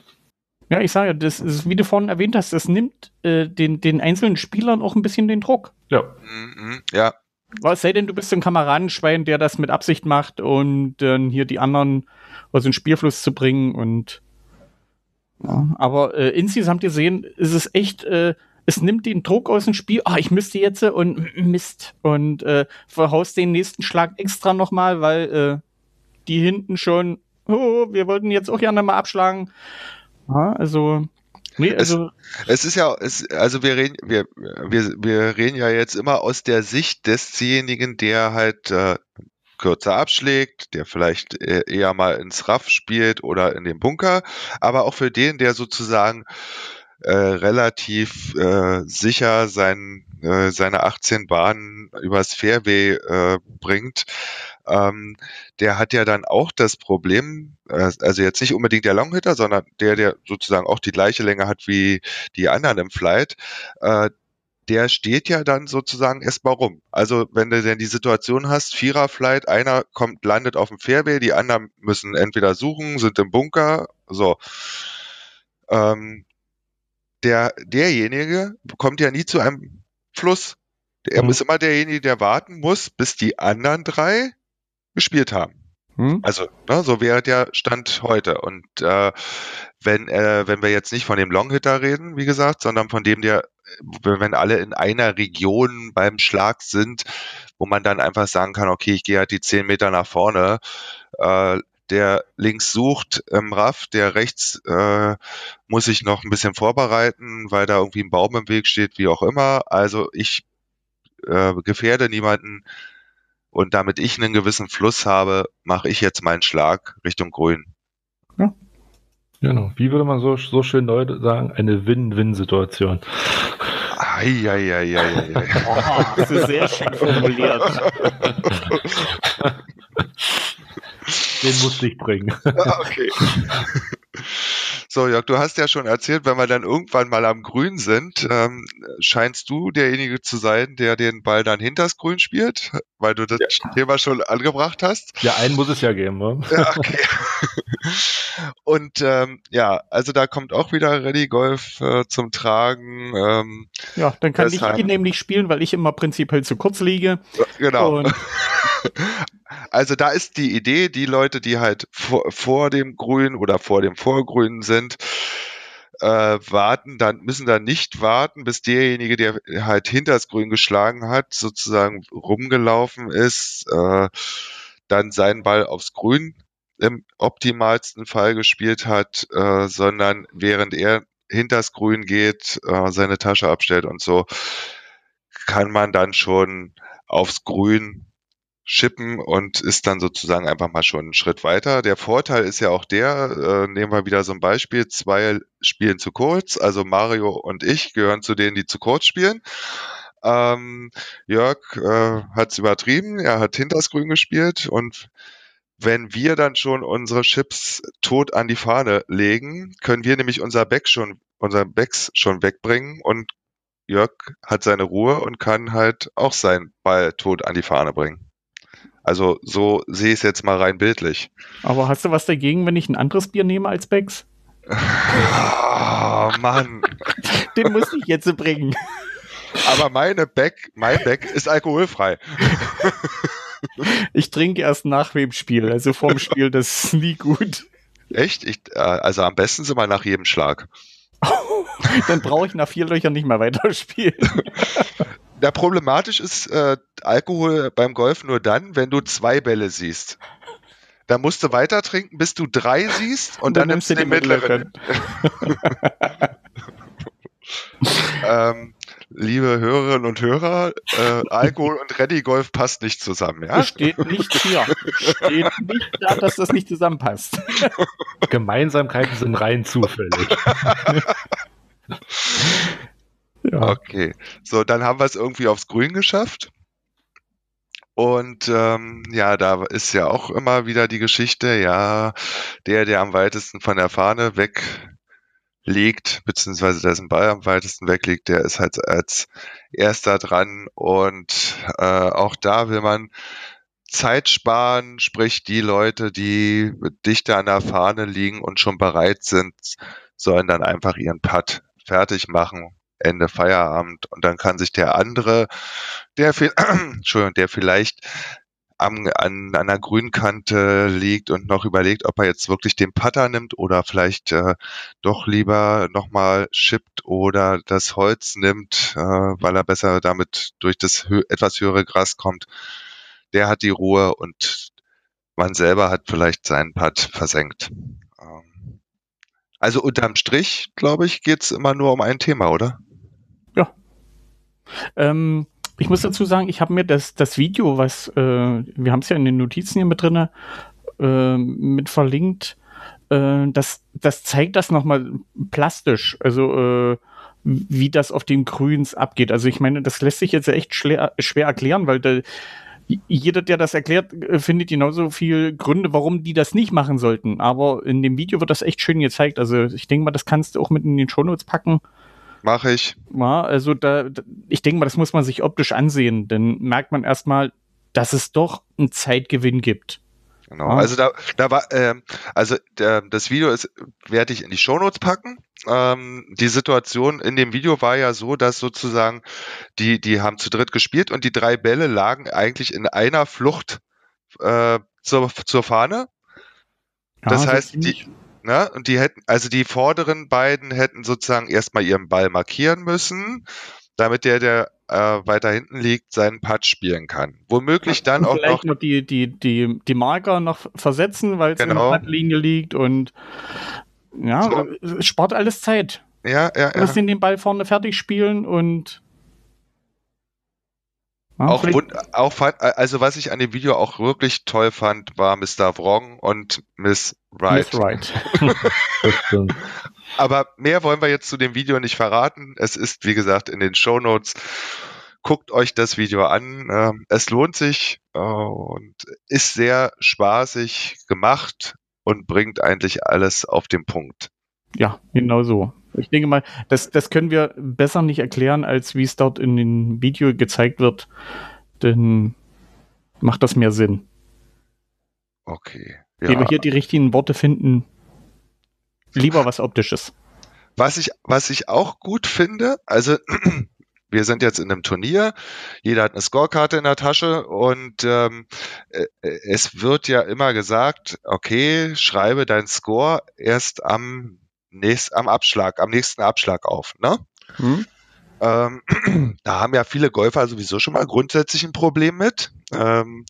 Ja, ich sage, das ist, wie du vorhin erwähnt hast, das nimmt äh, den, den einzelnen Spielern auch ein bisschen den Druck. Ja. Mhm, ja. Was sei denn, du bist so ein Kameradenschwein, der das mit Absicht macht und dann äh, hier die anderen aus dem Spielfluss zu bringen und ja, aber äh, insgesamt gesehen ist es echt äh, es nimmt den Druck aus dem Spiel. Ah, oh, ich müsste jetzt und Mist und äh, verhaust den nächsten Schlag extra nochmal, weil äh, die hinten schon, oh, wir wollten jetzt auch gerne mal abschlagen. Ja, also, nee, also. Es, es ist ja, es, also wir reden, wir, wir, wir reden ja jetzt immer aus der Sicht desjenigen, der halt äh, kürzer abschlägt, der vielleicht äh, eher mal ins Raff spielt oder in den Bunker, aber auch für den, der sozusagen äh, relativ äh, sicher sein, äh, seine 18 Bahnen übers Fairway äh, bringt, ähm, der hat ja dann auch das Problem, äh, also jetzt nicht unbedingt der Longhitter, sondern der, der sozusagen auch die gleiche Länge hat wie die anderen im Flight, äh, der steht ja dann sozusagen erstmal rum. Also wenn du denn die Situation hast, Viererflight, einer kommt, landet auf dem Fairway, die anderen müssen entweder suchen, sind im Bunker, so. Ähm, der, derjenige kommt ja nie zu einem Fluss. Er Mhm. ist immer derjenige, der warten muss, bis die anderen drei gespielt haben. Hm? Also, ne, so wäre der Stand heute. Und äh, wenn, äh, wenn wir jetzt nicht von dem Longhitter reden, wie gesagt, sondern von dem, der, wenn alle in einer Region beim Schlag sind, wo man dann einfach sagen kann, okay, ich gehe halt die zehn Meter nach vorne, äh, der links sucht im Raff, der rechts äh, muss sich noch ein bisschen vorbereiten, weil da irgendwie ein Baum im Weg steht, wie auch immer. Also ich äh, gefährde niemanden und damit ich einen gewissen Fluss habe, mache ich jetzt meinen Schlag Richtung Grün. Genau. Wie würde man so, so schön neu sagen? Eine Win-Win-Situation. Eieieiei. Oh, das ist sehr schön formuliert. Den musste ich bringen. okay. So, Jörg, du hast ja schon erzählt, wenn wir dann irgendwann mal am Grün sind, ähm, scheinst du derjenige zu sein, der den Ball dann hinters Grün spielt, weil du das Thema schon angebracht hast. Ja, einen muss es ja geben. Ne? Ja, okay. Und ähm, ja, also da kommt auch wieder Ready Golf äh, zum Tragen. Ähm, Ja, dann kann Deshalb- ich ihn nämlich spielen, weil ich immer prinzipiell zu kurz liege. genau. Und Also da ist die Idee, die Leute, die halt vor, vor dem Grün oder vor dem Vorgrün sind, äh, warten, dann müssen dann nicht warten, bis derjenige, der halt hinter das Grün geschlagen hat, sozusagen rumgelaufen ist, äh, dann seinen Ball aufs Grün im optimalsten Fall gespielt hat, äh, sondern während er hinters Grün geht, äh, seine Tasche abstellt und so, kann man dann schon aufs Grün schippen und ist dann sozusagen einfach mal schon einen Schritt weiter. Der Vorteil ist ja auch der, äh, nehmen wir wieder so ein Beispiel, zwei spielen zu kurz, also Mario und ich gehören zu denen, die zu kurz spielen. Ähm, Jörg äh, hat es übertrieben, er hat hinters Grün gespielt und wenn wir dann schon unsere Chips tot an die Fahne legen, können wir nämlich unser Back schon, unser Backs schon wegbringen und Jörg hat seine Ruhe und kann halt auch seinen Ball tot an die Fahne bringen. Also so sehe ich es jetzt mal rein bildlich. aber hast du was dagegen, wenn ich ein anderes Bier nehme als Becks? Oh, Mann. Den muss ich jetzt bringen. Aber meine Back, mein Back ist alkoholfrei. Ich trinke erst nach dem Spiel, also vorm Spiel, das ist nie gut. Echt? Ich, äh, also am besten sind wir nach jedem Schlag. Dann brauche ich nach vier Löchern nicht mehr weiterspielen. Ja, problematisch ist äh, Alkohol beim Golf nur dann, wenn du zwei Bälle siehst. Da musst du weiter trinken, bis du drei siehst und, dann, nimmst du den mittleren. Ähm, liebe Hörerinnen und Hörer, äh, Alkohol und Ready Golf passt nicht zusammen, ja? Steht nicht hier. Steht nicht da, dass das nicht zusammenpasst. Gemeinsamkeiten sind rein zufällig. Ja. Okay, so dann haben wir es irgendwie aufs Grün geschafft. Und ähm, ja, da ist ja auch immer wieder die Geschichte, ja, der, der am weitesten von der Fahne wegliegt, beziehungsweise dessen Ball am weitesten wegliegt, der ist halt als erster dran. Und äh, auch da will man Zeit sparen, sprich die Leute, die dichter an der Fahne liegen und schon bereit sind, sollen dann einfach ihren Putt fertig machen. Ende Feierabend und dann kann sich der andere, der, viel, Entschuldigung, der vielleicht am, an, an der Grünkante liegt und noch überlegt, ob er jetzt wirklich den Putter nimmt oder vielleicht äh, doch lieber nochmal chippt oder das Holz nimmt, äh, weil er besser damit durch das hö etwas höhere Gras kommt. Der hat die Ruhe und man selber hat vielleicht seinen Putt versenkt. Ähm, Also unterm Strich, glaube ich, geht's immer nur um ein Thema, oder? Ähm, ich muss dazu sagen, ich habe mir das, das Video, was, äh, wir haben es ja in den Notizen hier mit drin, äh, mit verlinkt, äh, das, das zeigt das nochmal plastisch, also äh, wie das auf den Grüns abgeht. Also ich meine, das lässt sich jetzt echt schwer, schwer erklären, weil da, jeder, der das erklärt, findet genauso viel Gründe, warum die das nicht machen sollten. Aber in dem Video wird das echt schön gezeigt. Also ich denke mal, das kannst du auch mit in den Shownotes packen. Mache ich. Ja, also da, ich denke mal, das muss man sich optisch ansehen. Dann merkt man erstmal, dass es doch einen Zeitgewinn gibt. Genau. Ah. Also da, da war, ähm, also der, das Video ist, werde ich in die Shownotes packen. Ähm, die Situation in dem Video war ja so, dass sozusagen die, die haben zu dritt gespielt und die drei Bälle lagen eigentlich in einer Flucht äh, zur, zur Fahne. Das ja, heißt, die, ne, und die hätten, also die vorderen beiden hätten sozusagen erstmal ihren Ball markieren müssen, damit der, der äh, weiter hinten liegt, seinen Putt spielen kann. Womöglich dann auch noch, noch die, die, die, die Marker noch versetzen, weil es genau. in der genau. Puttlinie liegt und ja, so. spart alles Zeit. Ja, ja, ja. Müssen den Ball vorne fertig spielen und ja, auch, auch fand, also was ich an dem Video auch wirklich toll fand, war Mr. Wrong und Miss Wright. Miss Wright. Aber mehr wollen wir jetzt zu dem Video nicht verraten. Es ist, wie gesagt, in den Show Notes. Guckt euch das Video an. Ähm, es lohnt sich äh, und ist sehr spaßig gemacht und bringt eigentlich alles auf den Punkt. Ja, genau so. Ich denke mal, das, das können wir besser nicht erklären, als wie es dort in dem Video gezeigt wird. Denn macht das mehr Sinn. Okay. Ja. Wenn wir hier die richtigen Worte finden, Lieber was Optisches. Was ich, was ich auch gut finde, also wir sind jetzt in einem Turnier, jeder hat eine Scorekarte in der Tasche und ähm, äh, es wird ja immer gesagt, okay, schreibe dein Score erst am nächsten, am Abschlag, am nächsten Abschlag auf, ne? Hm. Ähm, da haben ja viele Golfer sowieso schon mal grundsätzlich ein Problem mit, ähm,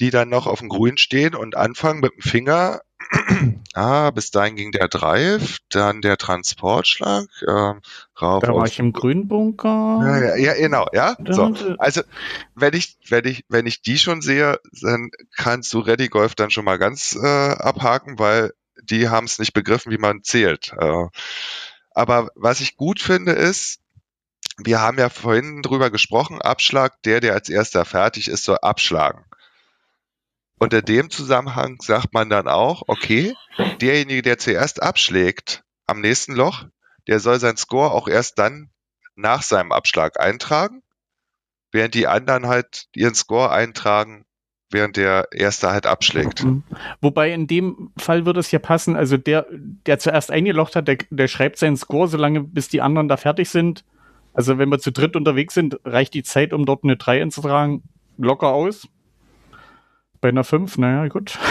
die dann noch auf dem Grün stehen und anfangen mit dem Finger ah, bis dahin ging der Drive, dann der Transportschlag. Ähm, rauf da war ich im Grünbunker. Ja, ja, genau, ja. So. Also wenn ich, wenn ich, wenn ich die schon sehe, dann kannst du Ready Golf dann schon mal ganz äh, abhaken, weil die haben es nicht begriffen, wie man zählt. Äh, aber was ich gut finde ist, wir haben ja vorhin drüber gesprochen, Abschlag, der, der als erster fertig ist, soll abschlagen. Unter dem Zusammenhang sagt man dann auch, okay, derjenige, der zuerst abschlägt am nächsten Loch, der soll sein Score auch erst dann nach seinem Abschlag eintragen, während die anderen halt ihren Score eintragen, während der erste halt abschlägt. Mhm. Wobei in dem Fall würde es ja passen, also der, der zuerst eingelocht hat, der, der schreibt seinen Score, solange bis die anderen da fertig sind. Also wenn wir zu dritt unterwegs sind, reicht die Zeit, um dort eine 3 einzutragen, locker aus. Bei einer 5, naja, gut.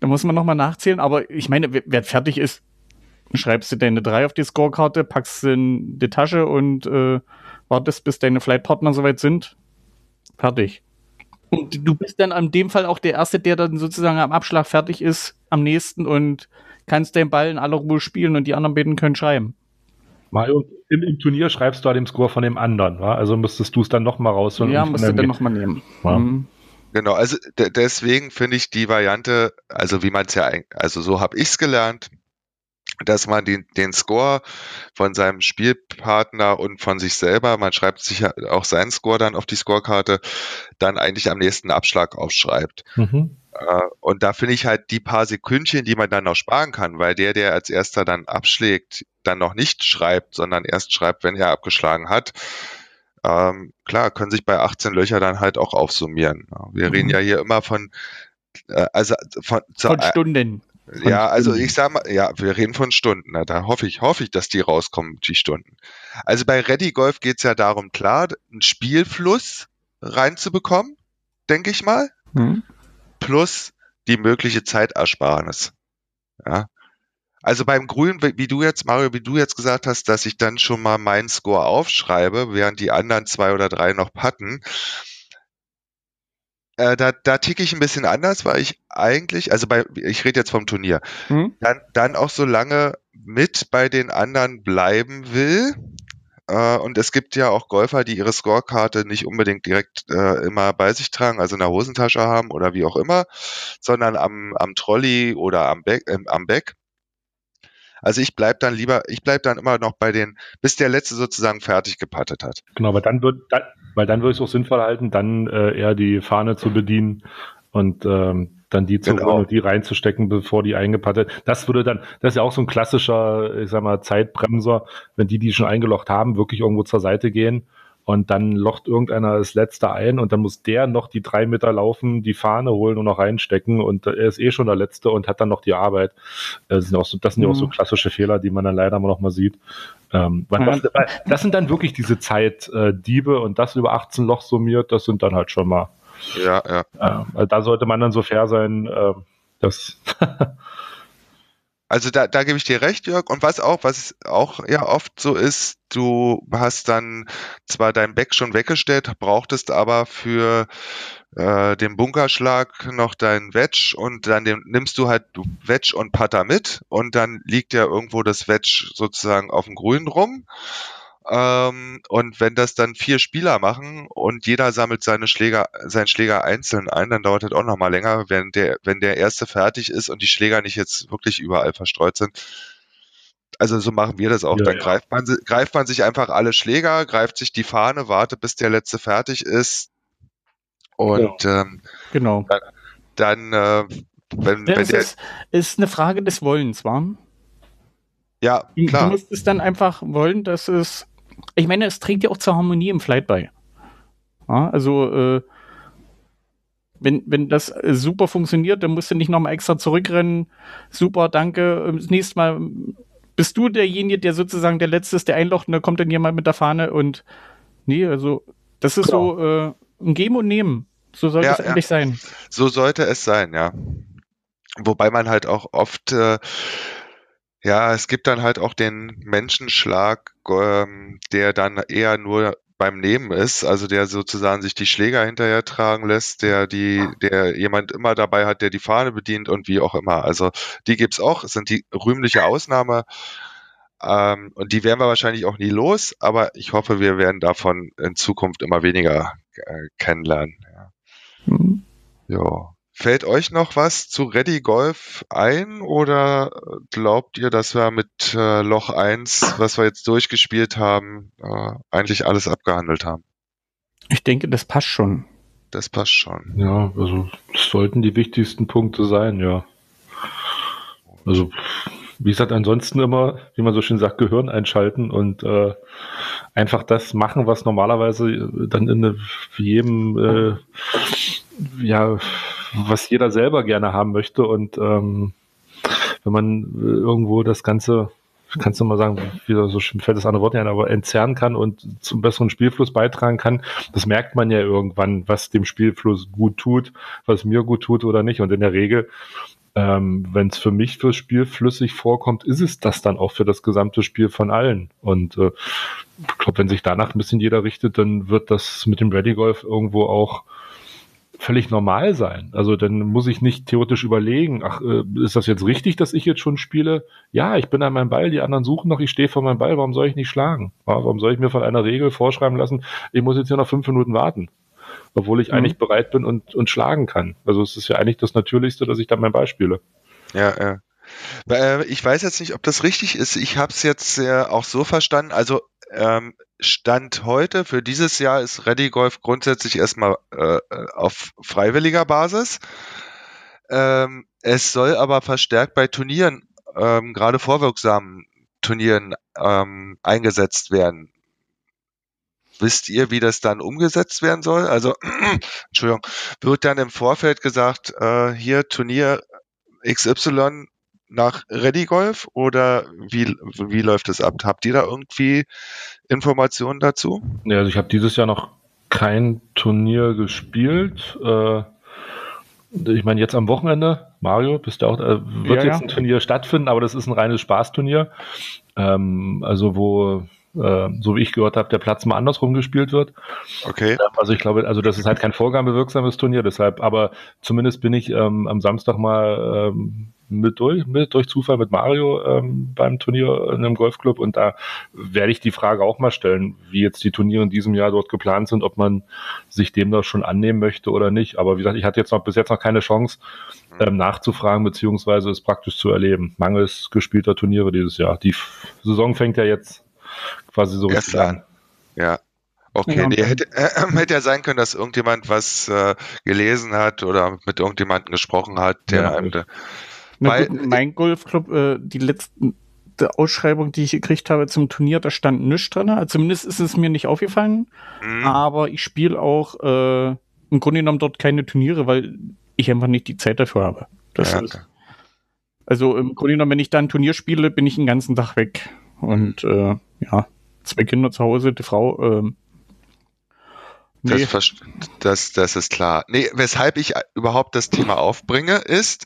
da muss man nochmal nachzählen, aber ich meine, wer fertig ist, schreibst du deine 3 auf die Scorekarte, packst sie in die Tasche und äh, wartest, bis deine Flightpartner soweit sind. Fertig. Und du bist dann in dem Fall auch der Erste, der dann sozusagen am Abschlag fertig ist, am nächsten und kannst den Ball in aller Ruhe spielen und die anderen beiden können schreiben. Mario, im, im, Turnier schreibst du halt den Score von dem anderen, wa? also müsstest du es dann nochmal rausholen. Ja, musst du dann nochmal nehmen. Ja. Mhm. Genau, also deswegen finde ich die Variante, also wie man es ja, also so habe ich es gelernt, dass man den, den Score von seinem Spielpartner und von sich selber, man schreibt sich auch seinen Score dann auf die Scorekarte, dann eigentlich am nächsten Abschlag aufschreibt. Mhm. Äh, und da finde ich halt die paar Sekündchen, die man dann noch sparen kann, weil der, der als erster dann abschlägt, dann noch nicht schreibt, sondern erst schreibt, wenn er abgeschlagen hat. Ähm, klar, können sich bei 18 Löcher dann halt auch aufsummieren. Wir mhm. reden ja hier immer von, äh, also von, von Stunden. Ja, also ich sag mal, ja, wir reden von Stunden. Na, da hoffe ich, hoffe ich, dass die rauskommen, die Stunden. Also bei Ready Golf geht es ja darum, klar, einen Spielfluss reinzubekommen, denke ich mal. Mhm plus die mögliche Zeitersparnis. Ja. Also beim Grün, wie du jetzt, Mario, wie du jetzt gesagt hast, dass ich dann schon mal meinen Score aufschreibe, während die anderen zwei oder drei noch patten. Äh, da, da ticke ich ein bisschen anders, weil ich eigentlich, also bei, ich rede jetzt vom Turnier, Hm? dann, dann auch so lange mit bei den anderen bleiben will. Äh, und es gibt ja auch Golfer, die ihre Scorekarte nicht unbedingt direkt äh, immer bei sich tragen, also in der Hosentasche haben oder wie auch immer, sondern am, am Trolley oder am Back, äh, am Back. Also ich bleib dann lieber, ich bleib dann immer noch bei den, bis der letzte sozusagen fertig gepattet hat. Genau, weil dann wird, dann, weil dann würde ich es auch sinnvoll halten, dann äh, eher die Fahne zu bedienen und ähm, dann die zu Genau. und die reinzustecken, bevor die eingepattet. Das würde dann, das ist ja auch so ein klassischer, ich sag mal, Zeitbremser, wenn die, die schon eingelocht haben, wirklich irgendwo zur Seite gehen und dann locht irgendeiner das letzte ein und dann muss der noch die drei Meter laufen, die Fahne holen und noch reinstecken und er ist eh schon der Letzte und hat dann noch die Arbeit. Das sind, auch so, das sind ja auch so Mhm. klassische Fehler, die man dann leider immer noch mal sieht. Ähm, das, das sind dann wirklich diese Zeitdiebe und das über 18 Loch summiert, das sind dann halt schon mal. Ja, ja. Äh, also da sollte man dann so fair sein, äh, dass Also da, da gebe ich dir recht, Jörg. Und was auch, was auch ja oft so ist, du hast dann zwar dein Back schon weggestellt, brauchtest aber für äh, den Bunkerschlag noch dein Wedge und dann den, nimmst du halt Wedge und Putter mit und dann liegt ja irgendwo das Wedge sozusagen auf dem Grün rum. Ähm, und wenn das dann vier Spieler machen und jeder sammelt seine Schläger, seinen Schläger einzeln ein, dann dauert das auch noch mal länger, wenn der, wenn der erste fertig ist und die Schläger nicht jetzt wirklich überall verstreut sind. Also so machen wir das auch. Ja, dann ja. greift man, greift man sich einfach alle Schläger, greift sich die Fahne, wartet, bis der letzte fertig ist. Und ähm, Genau. dann, äh, wenn, Ja, wenn es der, ist, ist eine Frage des Wollens, war? ja, Du, du klar, musst es dann einfach wollen, dass es. Ich meine, es trägt ja auch zur Harmonie im Flight bei. Ja, also, äh, wenn, wenn das äh, super funktioniert, dann musst du nicht nochmal extra zurückrennen. Super, danke. Das nächste Mal bist du derjenige, der sozusagen der Letzte ist, der einlocht und da kommt dann jemand mit der Fahne und. Nee, also, das ist so äh, ein Geben und Nehmen. So soll Ja, es ja. eigentlich sein. So sollte es sein, ja. Wobei man halt auch oft, äh, ja, es gibt dann halt auch den Menschenschlag, ähm, der dann eher nur beim Nehmen ist, also der sozusagen sich die Schläger hinterher tragen lässt, der die, der jemand immer dabei hat, der die Fahne bedient und wie auch immer. Also die gibt's auch, es sind die rühmliche Ausnahme. Ähm, und die werden wir wahrscheinlich auch nie los, aber ich hoffe, wir werden davon in Zukunft immer weniger äh, kennenlernen. Ja. Hm. Ja. Fällt euch noch was zu Ready Golf ein oder glaubt ihr, dass wir mit äh, Loch 1, was wir jetzt durchgespielt haben, äh, eigentlich alles abgehandelt haben? Ich denke, das passt schon. Das passt schon. ja, also das sollten die wichtigsten Punkte sein, ja. Also wie gesagt, ansonsten immer, wie man so schön sagt, Gehirn einschalten und äh, einfach das machen, was normalerweise äh, dann in jedem, äh, ja, was jeder selber gerne haben möchte. Und ähm, wenn man äh, irgendwo das Ganze, kannst du mal sagen, wieder so fällt das andere Wort nicht ein, aber entzerren kann und zum besseren Spielfluss beitragen kann, das merkt man ja irgendwann, was dem Spielfluss gut tut, was mir gut tut oder nicht. Und in der Regel ähm, wenn es für mich fürs Spiel flüssig vorkommt, ist es das dann auch für das gesamte Spiel von allen. Und äh, ich glaube, wenn sich danach ein bisschen jeder richtet, dann wird das mit dem Ready Golf irgendwo auch völlig normal sein. Also dann muss ich nicht theoretisch überlegen, ach, äh, ist das jetzt richtig, dass ich jetzt schon spiele? Ja, ich bin an meinem Ball, die anderen suchen noch, ich stehe vor meinem Ball, warum soll ich nicht schlagen? Warum soll ich mir von einer Regel vorschreiben lassen, ich muss jetzt hier noch fünf Minuten warten? Obwohl ich Mhm. eigentlich bereit bin und, und schlagen kann. Also es ist ja eigentlich das Natürlichste, dass ich dann mein Ball spiele. Ja, ja. Äh, Ich weiß jetzt nicht, ob das richtig ist. Ich habe es jetzt äh, auch so verstanden. Also ähm, Stand heute für dieses Jahr ist Ready Golf grundsätzlich erstmal äh, auf freiwilliger Basis. Ähm, es soll aber verstärkt bei Turnieren, ähm, gerade vorwirksamen Turnieren, ähm, eingesetzt werden. Wisst ihr, wie das dann umgesetzt werden soll? Also, Entschuldigung, wird dann im Vorfeld gesagt, äh, hier Turnier XY nach Ready Golf oder wie, wie läuft es ab? Habt ihr da irgendwie Informationen dazu? Ja, also ich habe dieses Jahr noch kein Turnier gespielt. Äh, ich meine, jetzt am Wochenende, Mario, bist du auch, äh, wird Ja, jetzt ja. ein Turnier stattfinden, aber das ist ein reines Spaßturnier. Ähm, also wo äh, so wie ich gehört habe, der Platz mal andersrum gespielt wird. Okay. Also ich glaube, also das ist halt kein vorgabewirksames Turnier, deshalb, aber zumindest bin ich ähm, am Samstag mal ähm, mit durch, mit durch Zufall mit Mario ähm, beim Turnier in einem Golfclub und da werde ich die Frage auch mal stellen, wie jetzt die Turniere in diesem Jahr dort geplant sind, ob man sich dem da schon annehmen möchte oder nicht. Aber wie gesagt, ich hatte jetzt noch bis jetzt noch keine Chance ähm, nachzufragen beziehungsweise es praktisch zu erleben. Mangels gespielter Turniere dieses Jahr. Die Saison fängt ja jetzt quasi so Erst an. Ja. Okay, Ja. nee, hätte, äh, hätte ja sein können, dass irgendjemand was äh, gelesen hat oder mit irgendjemandem gesprochen hat, der Ja. einem Weil- gut, mein Golfclub, äh, die letzte Ausschreibung, die ich gekriegt habe zum Turnier, da stand nichts drin. Also zumindest ist es mir nicht aufgefallen. Hm, Aber ich spiele auch äh, im Grunde genommen dort keine Turniere, weil ich einfach nicht die Zeit dafür habe. Das Ja. ist, also im Grunde genommen, wenn ich da ein Turnier spiele, bin ich den ganzen Tag weg. Und äh, ja, zwei Kinder zu Hause, die Frau. Das, nee, verst- das, das ist klar. Nee, weshalb ich überhaupt das Thema aufbringe, ist,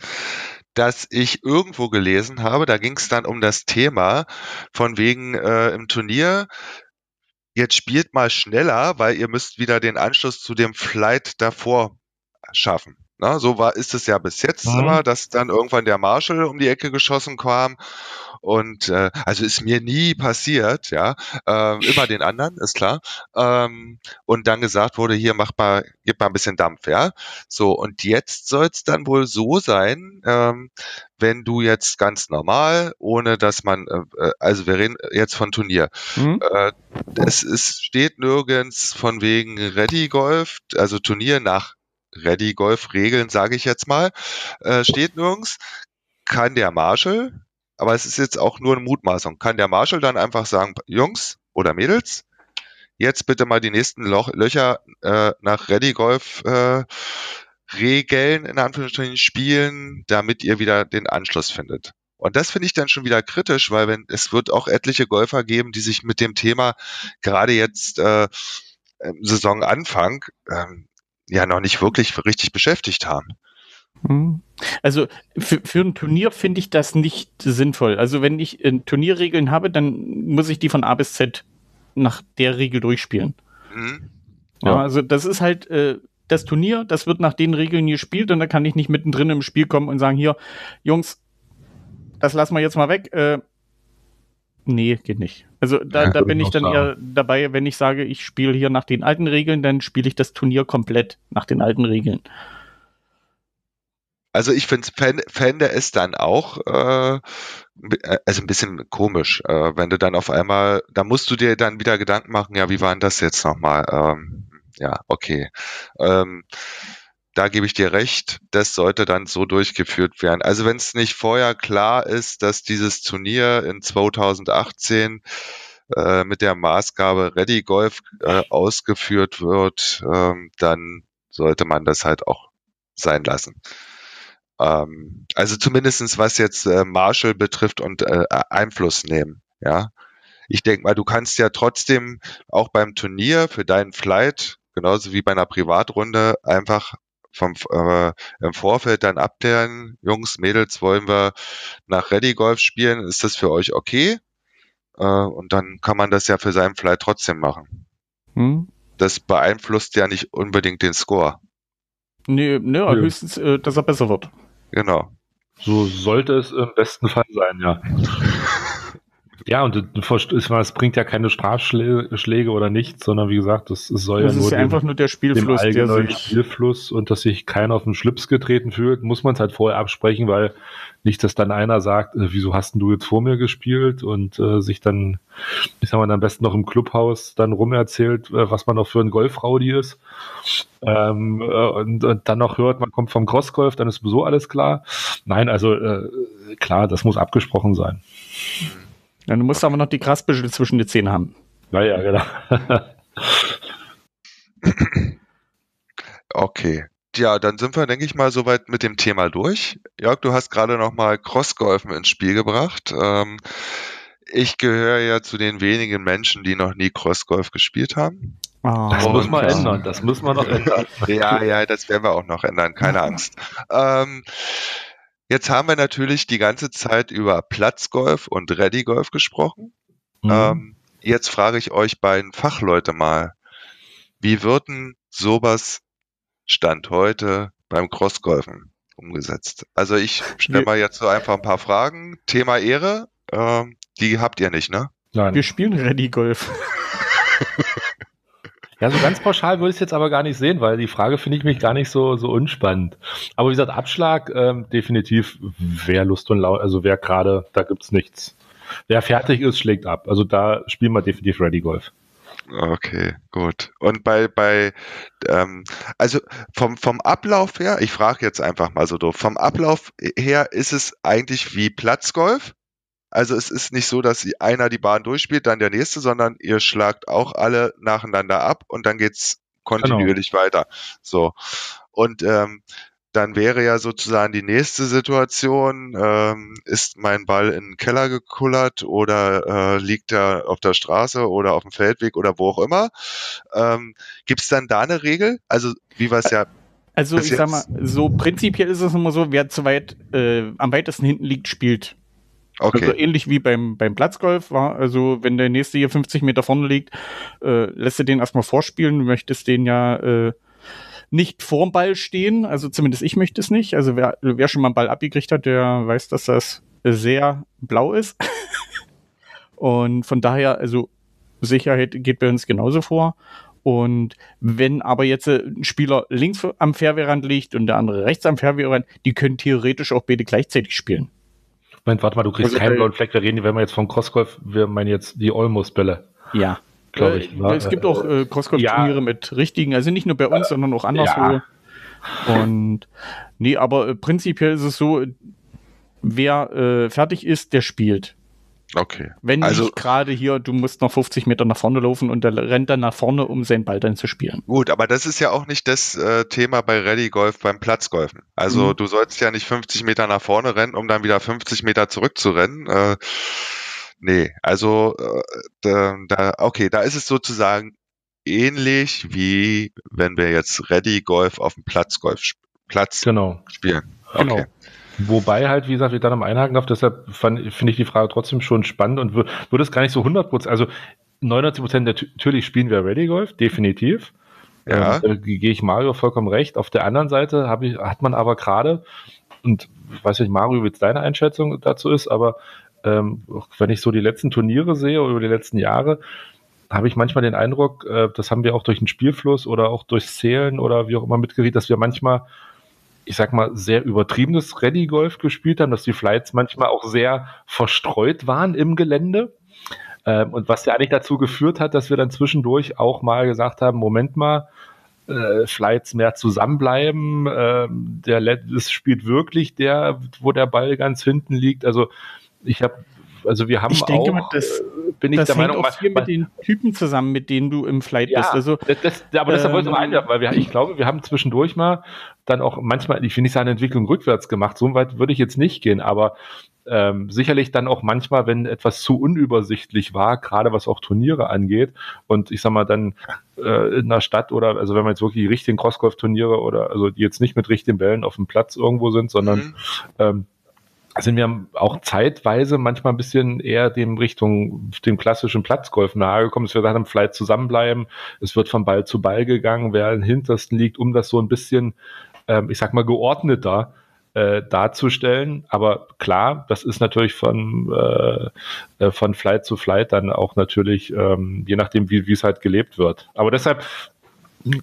dass ich irgendwo gelesen habe, da ging es dann um das Thema von wegen äh, im Turnier, jetzt spielt mal schneller, weil ihr müsst wieder den Anschluss zu dem Flight davor schaffen. Na, so war, ist es ja bis jetzt Mhm. immer, dass dann irgendwann der Marshall um die Ecke geschossen kam. Und äh, also ist mir nie passiert, ja. Ähm, immer den anderen, ist klar. Ähm, und dann gesagt wurde, hier mach mal, gib mal ein bisschen Dampf, ja. So, und jetzt soll es dann wohl so sein, ähm, wenn du jetzt ganz normal, ohne dass man, äh, äh, also wir reden jetzt von Turnier, hm? äh, es ist, steht nirgends von wegen Ready Golf, also Turnier nach Ready Golf Regeln, sage ich jetzt mal, äh, steht nirgends. Kann der Marshall, aber es ist jetzt auch nur eine Mutmaßung, kann der Marshall dann einfach sagen, Jungs oder Mädels, jetzt bitte mal die nächsten Loch, Löcher äh, nach Ready Golf äh, Regeln in Anführungsstrichen spielen, damit ihr wieder den Anschluss findet. Und das finde ich dann schon wieder kritisch, weil wenn es wird auch etliche Golfer geben, die sich mit dem Thema gerade jetzt äh, im Saisonanfang ähm, ja noch nicht wirklich richtig beschäftigt haben. Hm. Also für, für ein Turnier finde ich das nicht sinnvoll. Also wenn ich äh, Turnierregeln habe, dann muss ich die von A bis Z nach der Regel durchspielen. Mhm. Ja, Ja. also das ist halt äh, das Turnier, das wird nach den Regeln gespielt und da kann ich nicht mittendrin im Spiel kommen und sagen, hier, Jungs, das lassen wir jetzt mal weg. Äh, nee, geht nicht. Also da, Ja, da bin ich dann sagen. eher dabei, wenn ich sage, ich spiele hier nach den alten Regeln, dann spiele ich das Turnier komplett nach den alten Regeln. Also ich finde, fände es dann auch äh, also ein bisschen komisch, äh, wenn du dann auf einmal, da musst du dir dann wieder Gedanken machen, ja, wie war denn das jetzt nochmal? Ähm, ja, okay. Ähm, da gebe ich dir recht, das sollte dann so durchgeführt werden. Also wenn es nicht vorher klar ist, dass dieses Turnier in 2018 äh, mit der Maßgabe Ready Golf äh, ausgeführt wird, ähm, dann sollte man das halt auch sein lassen. Ähm, also zumindestens was jetzt äh, Marshall betrifft und äh, Einfluss nehmen, ja. Ich denke mal, du kannst ja trotzdem auch beim Turnier für deinen Flight, genauso wie bei einer Privatrunde, einfach vom äh, im Vorfeld dann abklären, Jungs, Mädels, wollen wir nach Ready Golf spielen, ist das für euch okay? Äh, und dann kann man das ja für seinen Flight trotzdem machen. Hm? Das beeinflusst ja nicht unbedingt den Score. Nee, ne, Nö. höchstens, äh, dass er besser wird. Genau. So sollte es im besten Fall sein, ja. Ja, und es bringt ja keine Strafschläge oder nichts, sondern wie gesagt, es, es soll Das ja ist nur ja dem, einfach nur der dem Spielfluss, der sich. Spielfluss und dass sich keiner auf den Schlips getreten fühlt, muss man es halt vorher absprechen, weil nicht, dass dann einer sagt, äh, wieso hast denn du jetzt vor mir gespielt und äh, sich dann, ich sag mal, am besten noch im Clubhaus dann rumerzählt, äh, was man noch für ein Golfraudi ist. Ähm, äh, und, und dann noch hört, man kommt vom Crossgolf, dann ist sowieso alles klar. Nein, also äh, klar, das muss abgesprochen sein. Ja, du musst aber noch die Grasbüschel zwischen die Zähne haben. Naja, genau. Okay. Ja, dann sind wir, denke ich mal, soweit mit dem Thema durch. Jörg, du hast gerade noch mal Crossgolfen ins Spiel gebracht. Ähm, ich gehöre ja zu den wenigen Menschen, die noch nie Crossgolf gespielt haben. Das Und, muss man ändern, das muss man noch ändern. Ja, ja, das werden wir auch noch ändern, keine Angst. Ähm, jetzt haben wir natürlich die ganze Zeit über Platzgolf und Ready Golf gesprochen. Mhm. Ähm, jetzt frage ich euch beiden Fachleute mal, wie würden sowas Stand heute beim Crossgolfen umgesetzt? Also ich stelle mal jetzt so einfach ein paar Fragen. Thema Ehre, äh, die habt ihr nicht, ne? Nein. Wir spielen Ready Golf. Ja, so ganz pauschal würde ich es jetzt aber gar nicht sehen, weil die Frage finde ich mich gar nicht so, so unspannend. Aber wie gesagt, Abschlag, ähm, definitiv, wer Lust und Laune, also wer gerade, da gibt es nichts. Wer fertig ist, schlägt ab. Also da spielen wir definitiv Ready Golf. Okay, gut. Und bei, bei ähm, also vom, vom Ablauf her, ich frage jetzt einfach mal so doof, vom Ablauf her ist es eigentlich wie Platzgolf? Also es ist nicht so, dass einer die Bahn durchspielt, dann der nächste, sondern ihr schlagt auch alle nacheinander ab und dann geht's kontinuierlich genau. weiter. So. Und ähm, dann wäre ja sozusagen die nächste Situation, ähm, ist mein Ball in den Keller gekullert oder äh, liegt er auf der Straße oder auf dem Feldweg oder wo auch immer. Ähm, Gibt es dann da eine Regel? Also wie war es ja also ich sag mal, so prinzipiell ist es immer so, wer zu weit äh, am weitesten hinten liegt, spielt. Okay. Also ähnlich wie beim, beim Platzgolf war. Also wenn der nächste hier 50 Meter vorne liegt, äh, lässt du den erstmal vorspielen. Du möchtest den ja äh, nicht vorm Ball stehen. Also zumindest ich möchte es nicht. Also wer, wer schon mal einen Ball abgekriegt hat, der weiß, dass das sehr blau ist. Und von daher, also Sicherheit geht bei uns genauso vor. Und wenn aber jetzt ein Spieler links am Fairwehrrand liegt und der andere rechts am Fairwehrrand, die können theoretisch auch beide gleichzeitig spielen. Moment, warte mal, du kriegst also, keinen blauen Fleck. Wir reden, wenn wir jetzt vom Crossgolf, wir meinen jetzt die Almost-Bälle. Ja. Glaube ich. Äh, es gibt auch äh, Crossgolf-Turniere ja. mit richtigen, also nicht nur bei uns, sondern auch anderswo. Ja. Und nee, aber äh, prinzipiell ist es so, wer äh, fertig ist, der spielt. Okay. Wenn also, nicht gerade hier, du musst noch 50 Meter nach vorne laufen und der rennt dann nach vorne, um seinen Ball dann zu spielen. Gut, aber das ist ja auch nicht das äh, Thema bei Rallye Golf beim Platzgolfen. Also mhm. du sollst ja nicht 50 Meter nach vorne rennen, um dann wieder 50 Meter zurückzurennen. Äh, nee, also äh, da, da, okay, da ist es sozusagen ähnlich wie wenn wir jetzt Ready Golf auf dem Platzgolf Platz genau. spielen. Genau. Okay. Genau. Wobei halt, wie gesagt, ich da noch einhaken darf, deshalb finde ich die Frage trotzdem schon spannend und würde es gar nicht so 100 Prozent, also 99 Prozent natürlich spielen wir Ready Golf, definitiv. Ja. Ähm, gehe ich Mario vollkommen recht. Auf der anderen Seite ich, hat man aber gerade, und ich weiß nicht, Mario, wie deine Einschätzung dazu ist, aber ähm, wenn ich so die letzten Turniere sehe oder über die letzten Jahre, habe ich manchmal den Eindruck, äh, das haben wir auch durch den Spielfluss oder auch durchs Zählen oder wie auch immer mitgeriet, dass wir manchmal ich sag mal, sehr übertriebenes Ready-Golf gespielt haben, dass die Flights manchmal auch sehr verstreut waren im Gelände. Ähm, und was ja eigentlich dazu geführt hat, dass wir dann zwischendurch auch mal gesagt haben, Moment mal, äh, Flights mehr zusammenbleiben, äh, der es spielt wirklich der, wo der Ball ganz hinten liegt. Also ich habe also wir haben ich denke auch, das, äh, bin ich das der Meinung, auch viel mit den Typen zusammen, mit denen du im Flight ja, bist. Also, das, das, aber deshalb ähm, wollte ich mal einwerfen, weil wir, ich glaube, wir haben zwischendurch mal dann auch manchmal, ich will nicht sagen, Entwicklung rückwärts gemacht, so weit würde ich jetzt nicht gehen, aber ähm, sicherlich dann auch manchmal, wenn etwas zu unübersichtlich war, gerade was auch Turniere angeht und ich sag mal dann äh, in der Stadt oder also wenn man jetzt wirklich die richtigen Crossgolf-Turniere oder also die jetzt nicht mit richtigen Bällen auf dem Platz irgendwo sind, sondern mhm. ähm, sind wir auch zeitweise manchmal ein bisschen eher dem Richtung dem klassischen Platzgolf nahegekommen, dass wir dann vielleicht zusammenbleiben. Es wird von Ball zu Ball gegangen, wer im hintersten liegt, um das so ein bisschen, ähm, ich sag mal, geordneter äh, darzustellen. Aber klar, das ist natürlich von, äh, äh von Flight zu Flight dann auch natürlich, ähm, je nachdem, wie es halt gelebt wird. Aber deshalb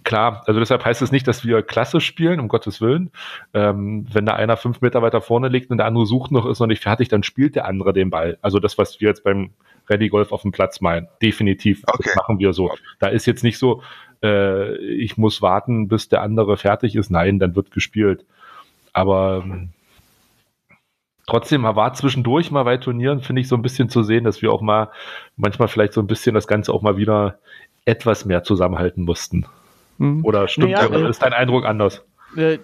Klar, also deshalb heißt es nicht, dass wir klassisch spielen, um Gottes Willen. Ähm, wenn da einer fünf Meter weiter vorne liegt und der andere sucht noch, ist noch nicht fertig, dann spielt der andere den Ball. Also das, was wir jetzt beim Ready Golf auf dem Platz meinen. Definitiv. Okay. Das machen wir so. Da ist jetzt nicht so, äh, ich muss warten, bis der andere fertig ist. Nein, dann wird gespielt. Aber ähm, trotzdem war zwischendurch mal bei Turnieren, finde ich, so ein bisschen zu sehen, dass wir auch mal manchmal vielleicht so ein bisschen das Ganze auch mal wieder etwas mehr zusammenhalten mussten. Mhm. Oder stimmt, naja, äh, ist dein Eindruck anders? Äh,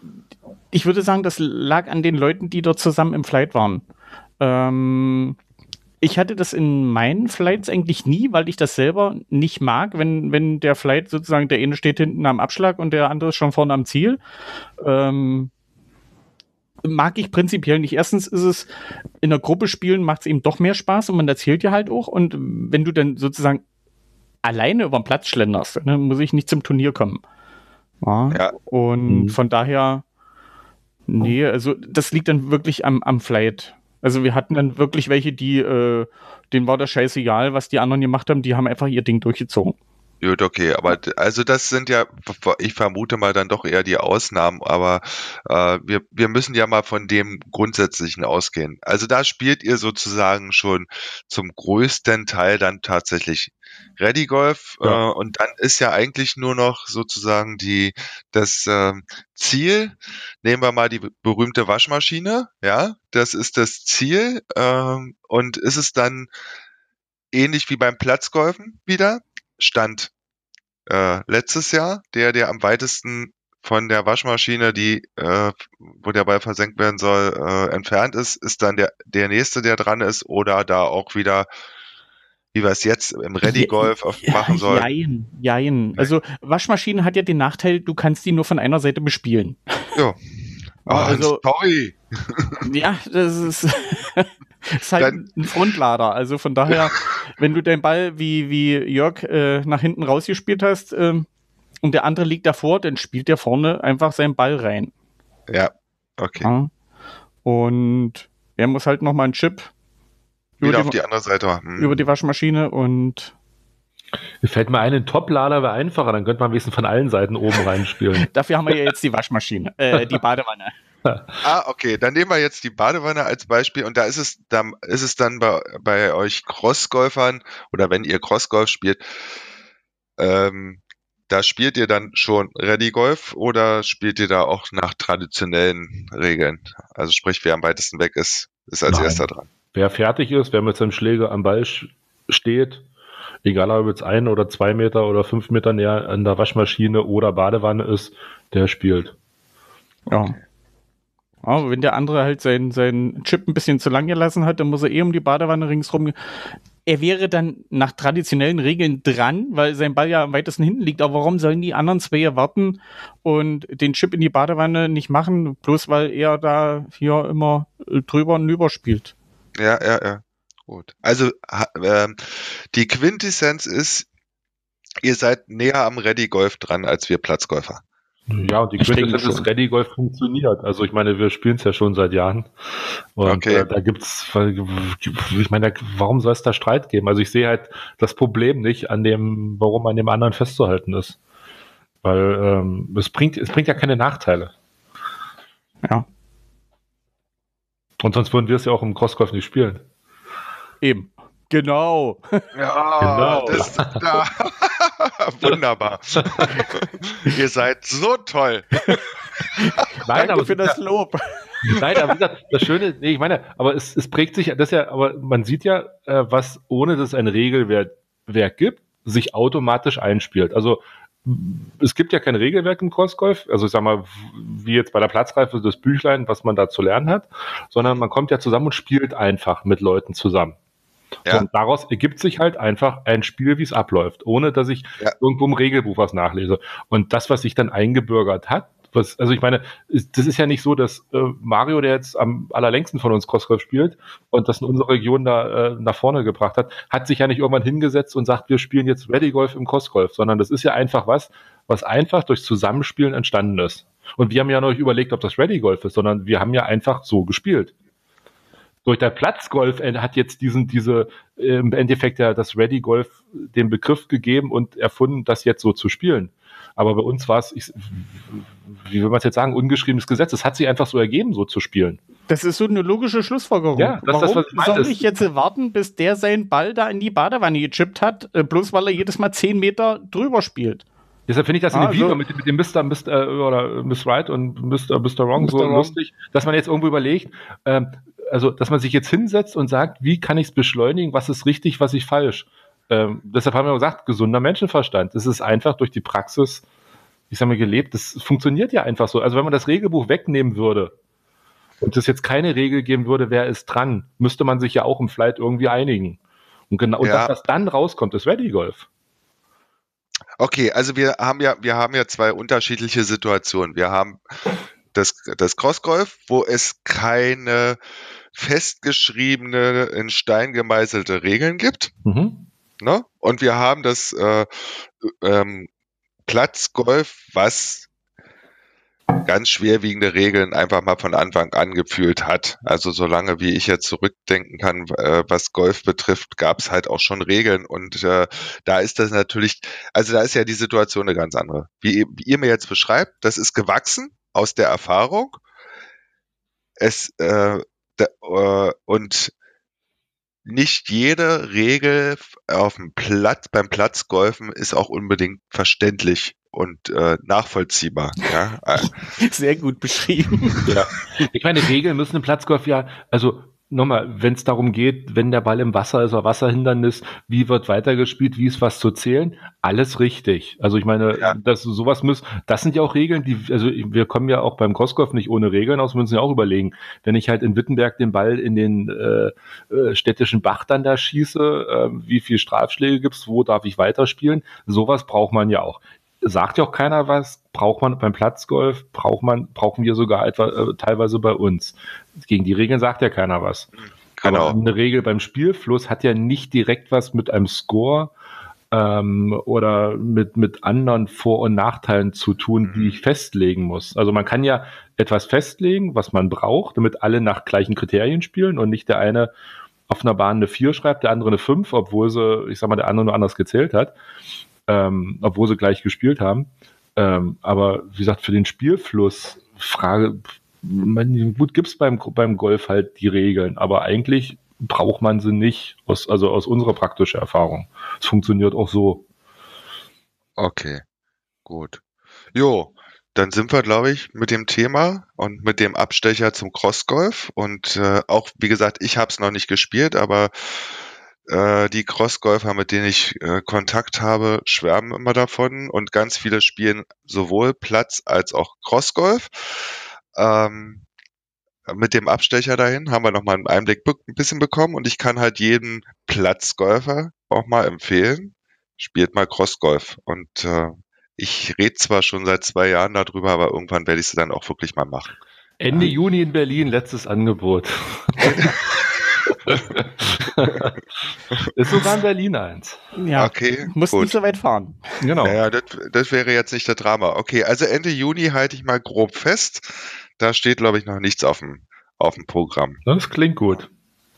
ich würde sagen, das lag an den Leuten, die dort zusammen im Flight waren. Ähm, ich hatte das in meinen Flights eigentlich nie, weil ich das selber nicht mag, wenn, wenn der Flight sozusagen, der eine steht hinten am Abschlag und der andere ist schon vorne am Ziel. Ähm, mag ich prinzipiell nicht. Erstens ist es in der Gruppe spielen macht es eben doch mehr Spaß und man erzählt ja halt auch. Und wenn du dann sozusagen alleine über den Platz schlenderst, dann muss ich nicht zum Turnier kommen. Ja. ja. Und mhm. von daher, nee, also das liegt dann wirklich am, am Flight. Also wir hatten dann wirklich welche, die, äh, denen war das scheißegal, was die anderen gemacht haben, die haben einfach ihr Ding durchgezogen. Gut, okay, aber also das sind ja, ich vermute mal dann doch eher die Ausnahmen, aber äh, wir, wir müssen ja mal von dem Grundsätzlichen ausgehen. Also da spielt ihr sozusagen schon zum größten Teil dann tatsächlich Ready Golf ja. äh, und dann ist ja eigentlich nur noch sozusagen die das äh, Ziel. Nehmen wir mal die berühmte Waschmaschine, ja, das ist das Ziel äh, und ist es dann ähnlich wie beim Platzgolfen wieder stand äh, letztes Jahr, der, der am weitesten von der Waschmaschine, die, äh, wo der Ball versenkt werden soll, äh, entfernt ist, ist dann der, der nächste, der dran ist, oder da auch wieder, wie wir es jetzt im Ready Golf ja, machen sollen. Jein, jein. Also Waschmaschine hat ja den Nachteil, du kannst die nur von einer Seite bespielen. Ja. Oh, also, sorry. Ja, das ist. ist halt Dann, ein Frontlader. Also von daher, wenn du den Ball wie, wie Jörg äh, nach hinten rausgespielt hast ähm, und der andere liegt davor, dann spielt der vorne einfach seinen Ball rein. Ja, okay. Ja. Und er muss halt nochmal einen Chip wieder die, auf die andere Seite machen. Über die Waschmaschine und mir fällt mir ein, ein Top-Lader wäre einfacher, dann könnte man wenigstens von allen Seiten oben reinspielen. Dafür haben wir ja jetzt die Waschmaschine, äh, die Badewanne. Ah, okay. Dann nehmen wir jetzt die Badewanne als Beispiel und da ist es dann, ist es dann bei, bei euch Crossgolfern oder wenn ihr Crossgolf spielt, ähm, da spielt ihr dann schon Ready Golf oder spielt ihr da auch nach traditionellen Regeln? Also sprich, wer am weitesten weg ist, ist als Nein. erster dran. Wer fertig ist, wer mit seinem Schläger am Ball steht, egal ob jetzt ein oder zwei Meter oder fünf Meter näher an der Waschmaschine oder Badewanne ist, der spielt. Ja. Okay. Aber wenn der andere halt seinen, seinen Chip ein bisschen zu lang gelassen hat, dann muss er eh um die Badewanne ringsrum. Er wäre dann nach traditionellen Regeln dran, weil sein Ball ja am weitesten hinten liegt. Aber warum sollen die anderen zwei warten und den Chip in die Badewanne nicht machen, bloß weil er da hier immer drüber und über spielt? Ja, ja, ja. Gut. Also äh, die Quintessenz ist, ihr seid näher am Ready Golf dran als wir Platzgolfer. Ja, und die Quintessenz ist, Ready Golf funktioniert. Also ich meine, wir spielen es ja schon seit Jahren. Und okay. äh, da gibt's, ich meine, warum soll es da Streit geben? Also ich sehe halt das Problem nicht an dem, warum an dem anderen festzuhalten ist. Weil ähm, es bringt, es bringt ja keine Nachteile. Ja. Und sonst würden wir es ja auch im Crossgolf nicht spielen. Eben. Genau. Ja, genau. Das, da. Wunderbar. Ihr seid so toll. Nein, aber für das Lob. Nein, aber wie gesagt, das Schöne, nee, ich meine, aber es, es prägt sich, das ja, aber man sieht ja, äh, was ohne dass es ein Regelwerk gibt, sich automatisch einspielt. Also es gibt ja kein Regelwerk im Crossgolf, also ich sag mal, wie jetzt bei der Platzreife das Büchlein, was man da zu lernen hat, sondern man kommt ja zusammen und spielt einfach mit Leuten zusammen. Ja. Und daraus ergibt sich halt einfach ein Spiel, wie es abläuft, ohne dass ich ja. irgendwo im Regelbuch was nachlese. Und das, was sich dann eingebürgert hat, was, also ich meine, das ist ja nicht so, dass äh, Mario, der jetzt am allerlängsten von uns Crossgolf spielt und das in unserer Region da äh, nach vorne gebracht hat, hat sich ja nicht irgendwann hingesetzt und sagt, wir spielen jetzt Ready Golf im Crossgolf, sondern das ist ja einfach was, was einfach durch Zusammenspielen entstanden ist. Und wir haben ja noch nicht überlegt, ob das Ready Golf ist, sondern wir haben ja einfach so gespielt durch der Platzgolf hat jetzt diesen, diese, im Endeffekt ja das Ready Golf den Begriff gegeben und erfunden, das jetzt so zu spielen. Aber bei uns war es, ich, wie will man es jetzt sagen, ungeschriebenes Gesetz. Es hat sich einfach so ergeben, so zu spielen. Das ist so eine logische Schlussfolgerung. Ja, das, Warum das, ich soll ich jetzt warten, bis der seinen Ball da in die Badewanne gechippt hat, äh, bloß weil er jedes Mal zehn Meter drüber spielt? Deshalb finde ich das in dem ah, Video mit, mit, dem Mr. Mr. oder Miss Right und Mr. Mr. Wrong Mr. so Wrong. lustig, dass man jetzt irgendwo überlegt, ähm, also, dass man sich jetzt hinsetzt und sagt, wie kann ich es beschleunigen, was ist richtig, was ist falsch. Ähm, deshalb haben wir gesagt, gesunder Menschenverstand. Das ist einfach durch die Praxis, ich sage mal, gelebt. Das funktioniert ja einfach so. Also wenn man das Regelbuch wegnehmen würde und es jetzt keine Regel geben würde, wer ist dran, müsste man sich ja auch im Flight irgendwie einigen. Und genau, und ja. das, was dann rauskommt, ist Ready Golf. Okay, also wir haben ja, wir haben ja zwei unterschiedliche Situationen. Wir haben des, des Crossgolf, wo es keine festgeschriebene, in Stein gemeißelte Regeln gibt. Mhm. Ne? Und wir haben das äh, ähm, Platzgolf, was ganz schwerwiegende Regeln einfach mal von Anfang an gefühlt hat. Also solange wie ich jetzt zurückdenken kann, äh, was Golf betrifft, gab es halt auch schon Regeln und äh, da ist das natürlich, also da ist ja die Situation eine ganz andere. Wie, wie ihr mir jetzt beschreibt, das ist gewachsen aus der Erfahrung. Es äh, äh, und nicht jede Regel auf dem Platz, beim Platzgolfen ist auch unbedingt verständlich und äh, nachvollziehbar. Ja? Sehr gut beschrieben. Ja. Ich meine, Regeln müssen im Platzgolf ja, also nochmal, wenn es darum geht, wenn der Ball im Wasser ist oder Wasserhindernis, wie wird weitergespielt, wie ist was zu zählen, alles richtig. Also ich meine, ja. dass sowas muss, das sind ja auch Regeln, die, also wir kommen ja auch beim Crossgolf nicht ohne Regeln aus, wir müssen ja auch überlegen, wenn ich halt in Wittenberg den Ball in den äh, äh, städtischen Bach dann da schieße, äh, wie viel Strafschläge gibt's, wo darf ich weiterspielen, sowas braucht man ja auch sagt ja auch keiner was, braucht man beim Platzgolf, braucht man, brauchen wir sogar etwa äh, teilweise bei uns. Gegen die Regeln sagt ja keiner was. Genau. Aber eine Regel beim Spielfluss hat ja nicht direkt was mit einem Score ähm, oder mit, mit anderen Vor- und Nachteilen zu tun, die mhm. ich festlegen muss. Also man kann ja etwas festlegen, was man braucht, damit alle nach gleichen Kriterien spielen und nicht der eine auf einer Bahn eine 4 schreibt, der andere eine 5, obwohl sie, ich sag mal, der andere nur anders gezählt hat ähm, obwohl sie gleich gespielt haben. Ähm, aber wie gesagt, für den Spielfluss, Frage, man, gut, gibt's beim, beim Golf halt die Regeln, aber eigentlich braucht man sie nicht, aus, also aus unserer praktischen Erfahrung. Es funktioniert auch so. Okay, gut. Jo, dann sind wir, glaube ich, mit dem Thema und mit dem Abstecher zum Crossgolf. Und äh, auch, wie gesagt, ich habe es noch nicht gespielt, aber äh, die Crossgolfer, mit denen ich äh, Kontakt habe, schwärmen immer davon und ganz viele spielen sowohl Platz als auch Crossgolf. Ähm, mit dem Abstecher dahin haben wir nochmal einen Einblick ein bisschen bekommen und ich kann halt jedem Platzgolfer auch mal empfehlen, spielt mal Crossgolf. Und äh, ich rede zwar schon seit zwei Jahren darüber, aber irgendwann werde ich es dann auch wirklich mal machen. Ende Juni in Berlin, letztes Angebot. ist sogar in Berlin eins. Ja, okay. Muss nicht so weit fahren. Genau. Naja, das, das wäre jetzt nicht der Drama. Okay, also Ende Juni halte ich mal grob fest. Da steht, glaube ich, noch nichts auf dem, auf dem Programm. Das klingt gut.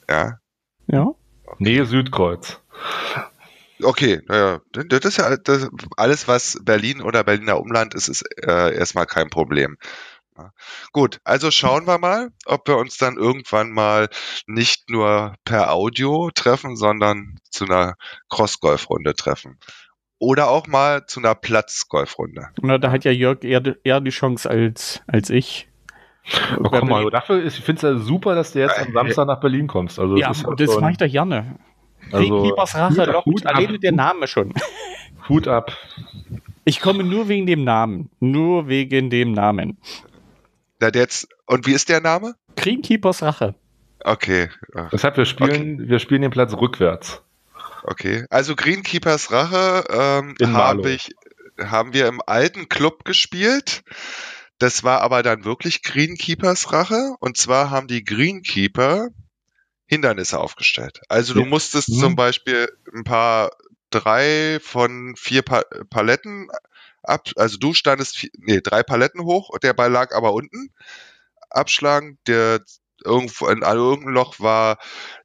Ja. Ja. Okay. Nähe Südkreuz. Okay, naja, das ist ja das, alles, was Berlin oder Berliner Umland ist, ist äh, erstmal kein Problem. Gut, also schauen wir mal, ob wir uns dann irgendwann mal nicht nur per Audio treffen, sondern zu einer Cross-Golf-Runde treffen. Oder auch mal zu einer Platz-Golf-Runde. Na, da hat ja Jörg eher, eher die Chance als, als ich. Oh, komm mal, dafür ist, ich finde es ja super, dass du jetzt am Samstag nach Berlin kommst. Also, ja, das, halt das mache ich doch gerne. Also, Keepers Rache lockt alleine der Name schon. Hut ab. Ich komme nur wegen dem Namen. Nur wegen dem Namen. Na, jetzt, und wie ist der Name? Greenkeepers Rache. Okay. Deshalb, wir spielen, okay. wir spielen den Platz rückwärts. Okay. Also Greenkeepers Rache ähm, habe ich, haben wir im alten Club gespielt. Das war aber dann wirklich Greenkeepers Rache. Und zwar haben die Greenkeeper Hindernisse aufgestellt. Also du musstest mhm. zum Beispiel ein paar drei von vier pa Paletten ab, also du standest nee, drei Paletten hoch und der Ball lag aber unten. Abschlagen, der irgendwo in irgendeinem Loch war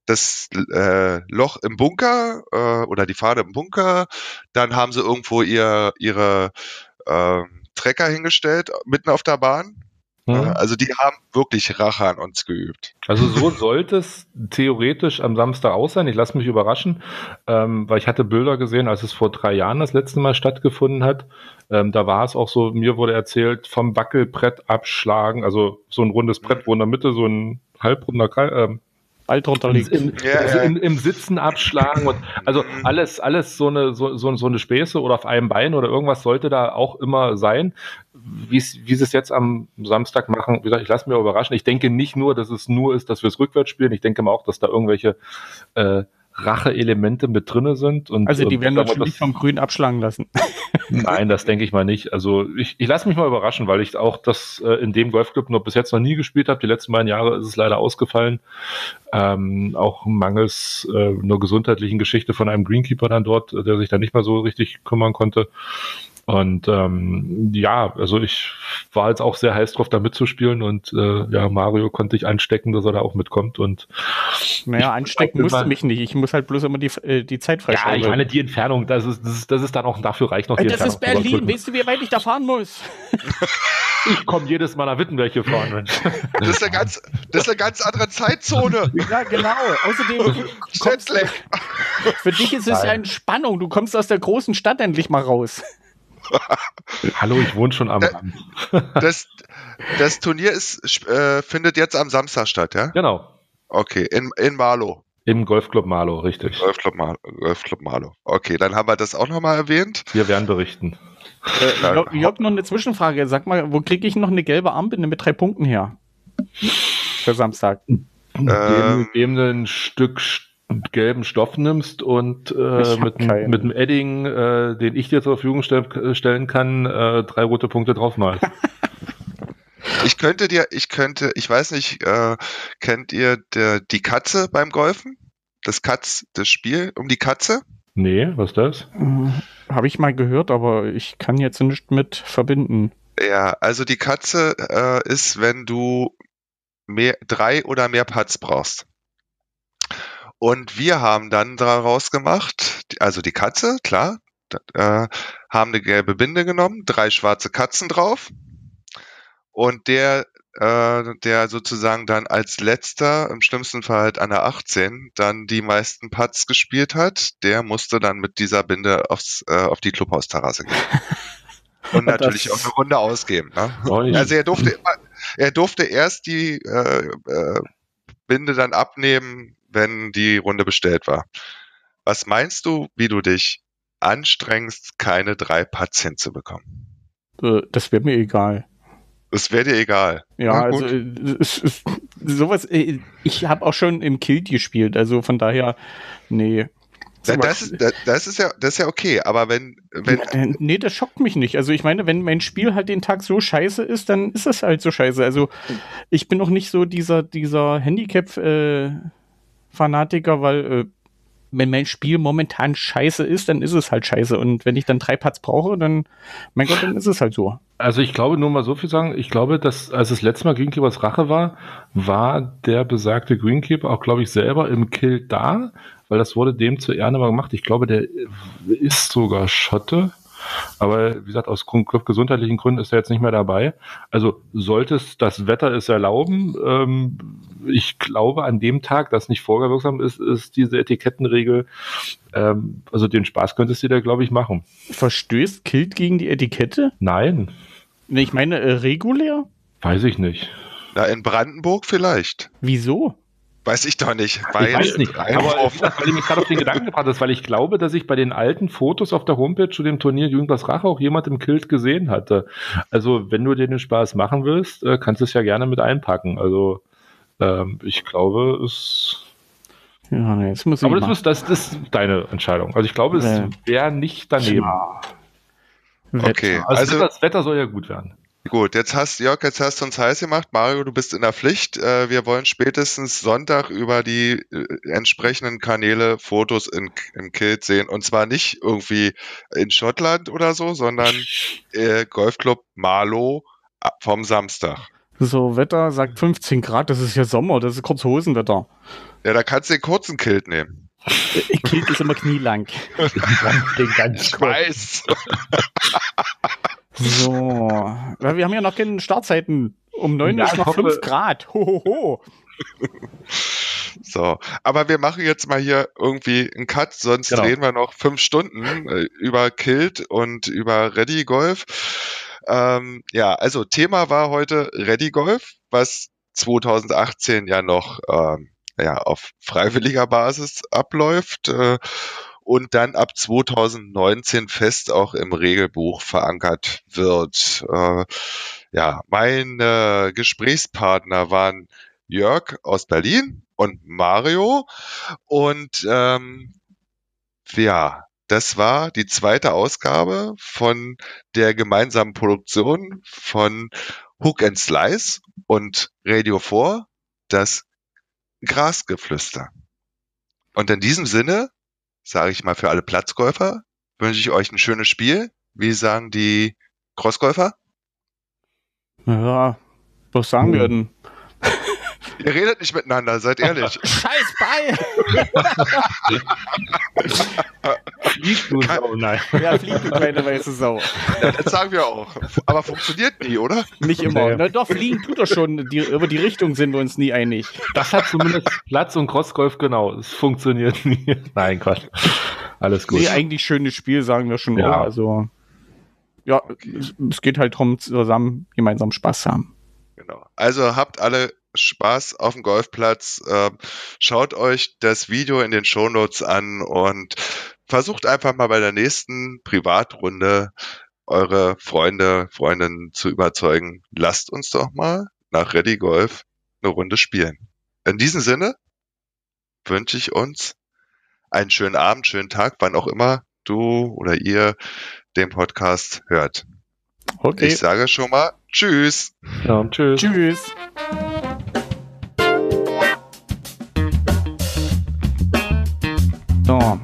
das äh, Loch im Bunker äh, oder die Fahne im Bunker. Dann haben sie irgendwo ihr ihre äh, Trecker hingestellt mitten auf der Bahn Mhm. Also die haben wirklich Rache an uns geübt. Also so sollte es theoretisch am Samstag aus sein. Ich lasse mich überraschen, ähm, weil ich hatte Bilder gesehen, als es vor drei Jahren das letzte Mal stattgefunden hat. Ähm, da war es auch so, mir wurde erzählt, vom Wackelbrett abschlagen, also so ein rundes Brett, wo in der Mitte so ein halbrunder äh, Ball drunter liegt. In, ja, also in, Im Sitzen abschlagen und also mhm. alles, alles so eine, so, so, so eine Späße oder auf einem Bein oder irgendwas sollte da auch immer sein. Wie sie es jetzt am Samstag machen, wie gesagt, ich lasse mich überraschen. Ich denke nicht nur, dass es nur ist, dass wir es rückwärts spielen. Ich denke mal auch, dass da irgendwelche äh, Rache-Elemente mit drinne sind. Und, also die und werden natürlich das- vom Grün abschlagen lassen. Nein, das denke ich mal nicht. Also ich, ich lasse mich mal überraschen, weil ich auch das äh, in dem Golfclub noch bis jetzt noch nie gespielt habe. Die letzten beiden Jahre ist es leider ausgefallen. Ähm, auch mangels äh, einer gesundheitlichen Geschichte von einem Greenkeeper dann dort, äh, der sich da nicht mehr so richtig kümmern konnte. Und ähm, ja, also ich war jetzt auch sehr heiß drauf, da mitzuspielen und äh, ja, Mario konnte ich anstecken, dass er da auch mitkommt. Und Naja, anstecken ich- musst du mich nicht. Ich muss halt bloß immer die, äh, die Zeit ja, freischalten. ich meine, die Entfernung, das ist, das ist, das ist dann auch, dafür reicht noch die Äh, das ist Entfernung. Berlin. Weißt du, wie weit ich da fahren muss? Ich komme jedes Mal nach Wittenberg hier fahren, Mensch. Das ist eine ganz, das ist eine ganz andere Zeitzone. Ja, genau. Außerdem, Jetlag. für dich ist es ja. Entspannung. Du kommst aus der großen Stadt endlich mal raus. Hallo, ich wohne schon am Rand. Das, das Turnier ist, äh, findet jetzt am Samstag statt, ja? Genau. Okay, in, in Marlow. Im Golfclub Marlow, richtig. Golfclub, Mar Golfclub Marlow. Okay, dann haben wir das auch nochmal erwähnt. Wir werden berichten. Äh, Ja. Jörg, noch eine Zwischenfrage. Sag mal, wo kriege ich noch eine gelbe Armbinde mit drei Punkten her? Für Samstag. Ähm. Dem, dem ein Stück st- gelben Stoff nimmst und äh, mit, dem- keinen. mit dem Edding, äh, den ich dir zur Verfügung stell, stellen kann, äh, drei rote Punkte draufmalst. Ich könnte dir, ich könnte, ich weiß nicht, äh, kennt ihr der, die Katze beim Golfen? Das Katz, das Spiel um die Katze? nee, was ist das? Äh, Habe ich mal gehört, aber ich kann jetzt nicht mit verbinden. Ja, also die Katze äh, ist, wenn du mehr, drei oder mehr Putts brauchst. Und wir haben dann daraus gemacht, also die Katze, klar, äh, haben eine gelbe Binde genommen, drei schwarze Katzen drauf. Und der, äh, der sozusagen dann als letzter, im schlimmsten Fall halt an der 18, dann die meisten Putts gespielt hat, der musste dann mit dieser Binde aufs, äh, auf die Clubhausterrasse gehen. Und natürlich auch eine Runde ausgeben. Ne? Oh, Also er durfte immer, er durfte erst die äh, äh, Binde dann abnehmen, wenn die Runde bestellt war. Was meinst du, wie du dich anstrengst, keine drei Putts hinzubekommen? Äh, das wäre mir egal. Das wäre dir egal. Ja, also äh, es, es, sowas, äh, ich habe auch schon im Kilt gespielt, also von daher, nee. Da- Das, ist- das, das ist ja, das ist ja okay, aber wenn, wenn, Äh, Nee, das schockt mich nicht. Also ich meine, wenn mein Spiel halt den Tag so scheiße ist, dann ist das halt so scheiße. Also ich bin noch nicht so dieser, dieser Handicap-Fanatiker, weil äh, wenn mein Spiel momentan scheiße ist, dann ist es halt scheiße. Und wenn ich dann drei Putts brauche, dann, mein Gott, dann ist es halt so. Also ich glaube, nur mal so viel sagen, ich glaube, dass als das letzte Mal Greenkeepers Rache war, war der besagte Greenkeeper auch, glaube ich, selber im Kill da, weil das wurde dem zu Ehren immer gemacht. Ich glaube, der ist sogar Schotte. Aber wie gesagt, aus gesundheitlichen Gründen ist er jetzt nicht mehr dabei. Also sollte es das Wetter es erlauben, ähm, ich glaube an dem Tag, das nicht vorgewirksam ist, ist diese Etikettenregel, ähm, also den Spaß könntest du dir, glaube ich, machen. Verstößt Kilt gegen die Etikette? Nein, ich meine, äh, regulär? weiß ich nicht. na, in Brandenburg vielleicht. Wieso? Weiß ich doch nicht. Ich weiß nicht, aber auf, weil ich mich gerade auf den Gedanken gebracht habe, weil ich glaube, dass ich bei den alten Fotos auf der Homepage zu dem Turnier Jugendwas Rache auch jemand im Kilt gesehen hatte. Also, wenn du dir den Spaß machen willst, äh, kannst du es ja gerne mit einpacken. Also, ähm, ich glaube, es. Ja, nee, jetzt muss ich Aber das ist, das, das ist deine Entscheidung. Also, ich glaube, es wäre nicht daneben. Ja. okay, Also, also, das Wetter soll ja gut werden. Gut, jetzt hast Jörg, jetzt hast du uns heiß gemacht. Mario, du bist in der Pflicht. Äh, wir wollen spätestens Sonntag über die äh, entsprechenden Kanäle Fotos in, im Kilt sehen. Und zwar nicht irgendwie in Schottland oder so, sondern äh, Golfclub Marlow äh, vom Samstag. So, Wetter sagt 15 Grad, das ist ja Sommer, das ist Kurzhosenwetter. Ja, da kannst du den kurzen Kilt nehmen. Kilt ist immer knielang. Den ganz Ich weiß. So, wir haben ja noch keine Startzeiten. Um 9 Ja, ist noch hoffe- 5 Grad. Hohoho. So, aber wir machen jetzt mal hier irgendwie einen Cut, sonst Genau. reden wir noch fünf Stunden äh, über Kilt und über Ready Golf. Ähm, ja, also Thema war heute Ready Golf, was 2018 ja noch ähm, ja, auf freiwilliger Basis abläuft äh, und dann ab 2019 fest auch im Regelbuch verankert wird. Äh, ja, meine Gesprächspartner waren Jörg aus Berlin und Mario. Und ähm, ja, das war die zweite Ausgabe von der gemeinsamen Produktion von Hook and Slice und Radio 4, das Grasgeflüster. Und in diesem Sinne, sage ich mal für alle Platzgolfer, wünsche ich euch ein schönes Spiel. Wie sagen die Crossgolfer? Ja, was sagen wir denn? Ihr redet nicht miteinander, seid ehrlich. Scheiß Ball! Flieg du Sau, nein. ja, flieg du kleine weiße Sau. Ja, das sagen wir auch. Aber funktioniert nie, oder? Nicht immer. Nee. Na doch, fliegen tut er schon. Die, über die Richtung sind wir uns nie einig. Das hat zumindest Platz und Crossgolf genau. Es funktioniert nie. Nein, Quatsch. Alles gut. Nee, eigentlich schönes Spiel, sagen wir schon. Ja. auch. Also, ja, es, es geht halt darum, zusammen gemeinsam Spaß haben. Genau. Also habt alle Spaß auf dem Golfplatz. Ähm, schaut euch das Video in den Shownotes an und versucht einfach mal bei der nächsten Privatrunde eure Freunde, Freundinnen zu überzeugen. Lasst uns doch mal nach Ready Golf eine Runde spielen. In diesem Sinne wünsche ich uns einen schönen Abend, schönen Tag, wann auch immer du oder ihr den Podcast hört. Okay. Ich sage schon mal Tschüss. Ja, tschüss. Tschüss. So.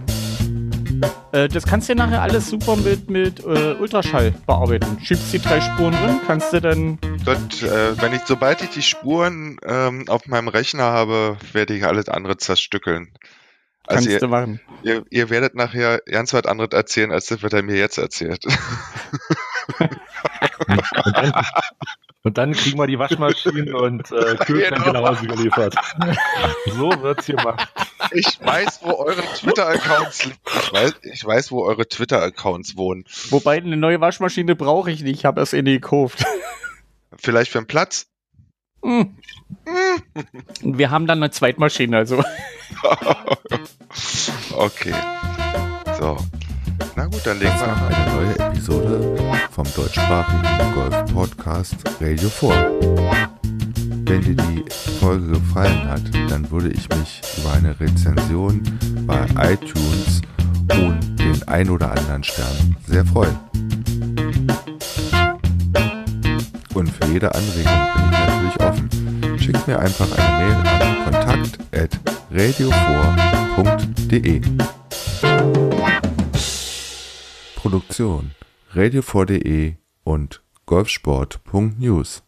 Äh, das kannst du ja nachher alles super mit, mit äh, Ultraschall bearbeiten. Schiebst die drei Spuren drin, kannst du dann. Dort, äh, wenn ich, sobald ich die Spuren ähm, auf meinem Rechner habe, werde ich alles andere zerstückeln. Also Kannst du ihr, machen. ihr, ihr werdet nachher ganz was anderes erzählen, als das, was er mir jetzt erzählt. Und dann, kriegen wir die Waschmaschinen und äh, Kühlschränke Genau. nach Hause geliefert. So wird's gemacht. Ich weiß, wo eure Twitter-Accounts ich weiß, ich weiß, wo eure Twitter-Accounts wohnen. Wobei eine neue Waschmaschine brauche ich nicht, ich habe erst eine gekauft. Vielleicht für einen Platz? Hm. Und wir haben dann eine Zweitmaschine, also. okay. So. Na gut, dann legen wir eine neue Episode vom deutschsprachigen Golf-Podcast Radio 4. Wenn dir die Folge gefallen hat, dann würde ich mich über eine Rezension bei iTunes und den ein oder anderen Stern sehr freuen. Und für jede Anregung bin ich natürlich offen. Schickt mir einfach eine Mail an kontakt.radio4.de. Produktion. Radio4.de und golfsport.news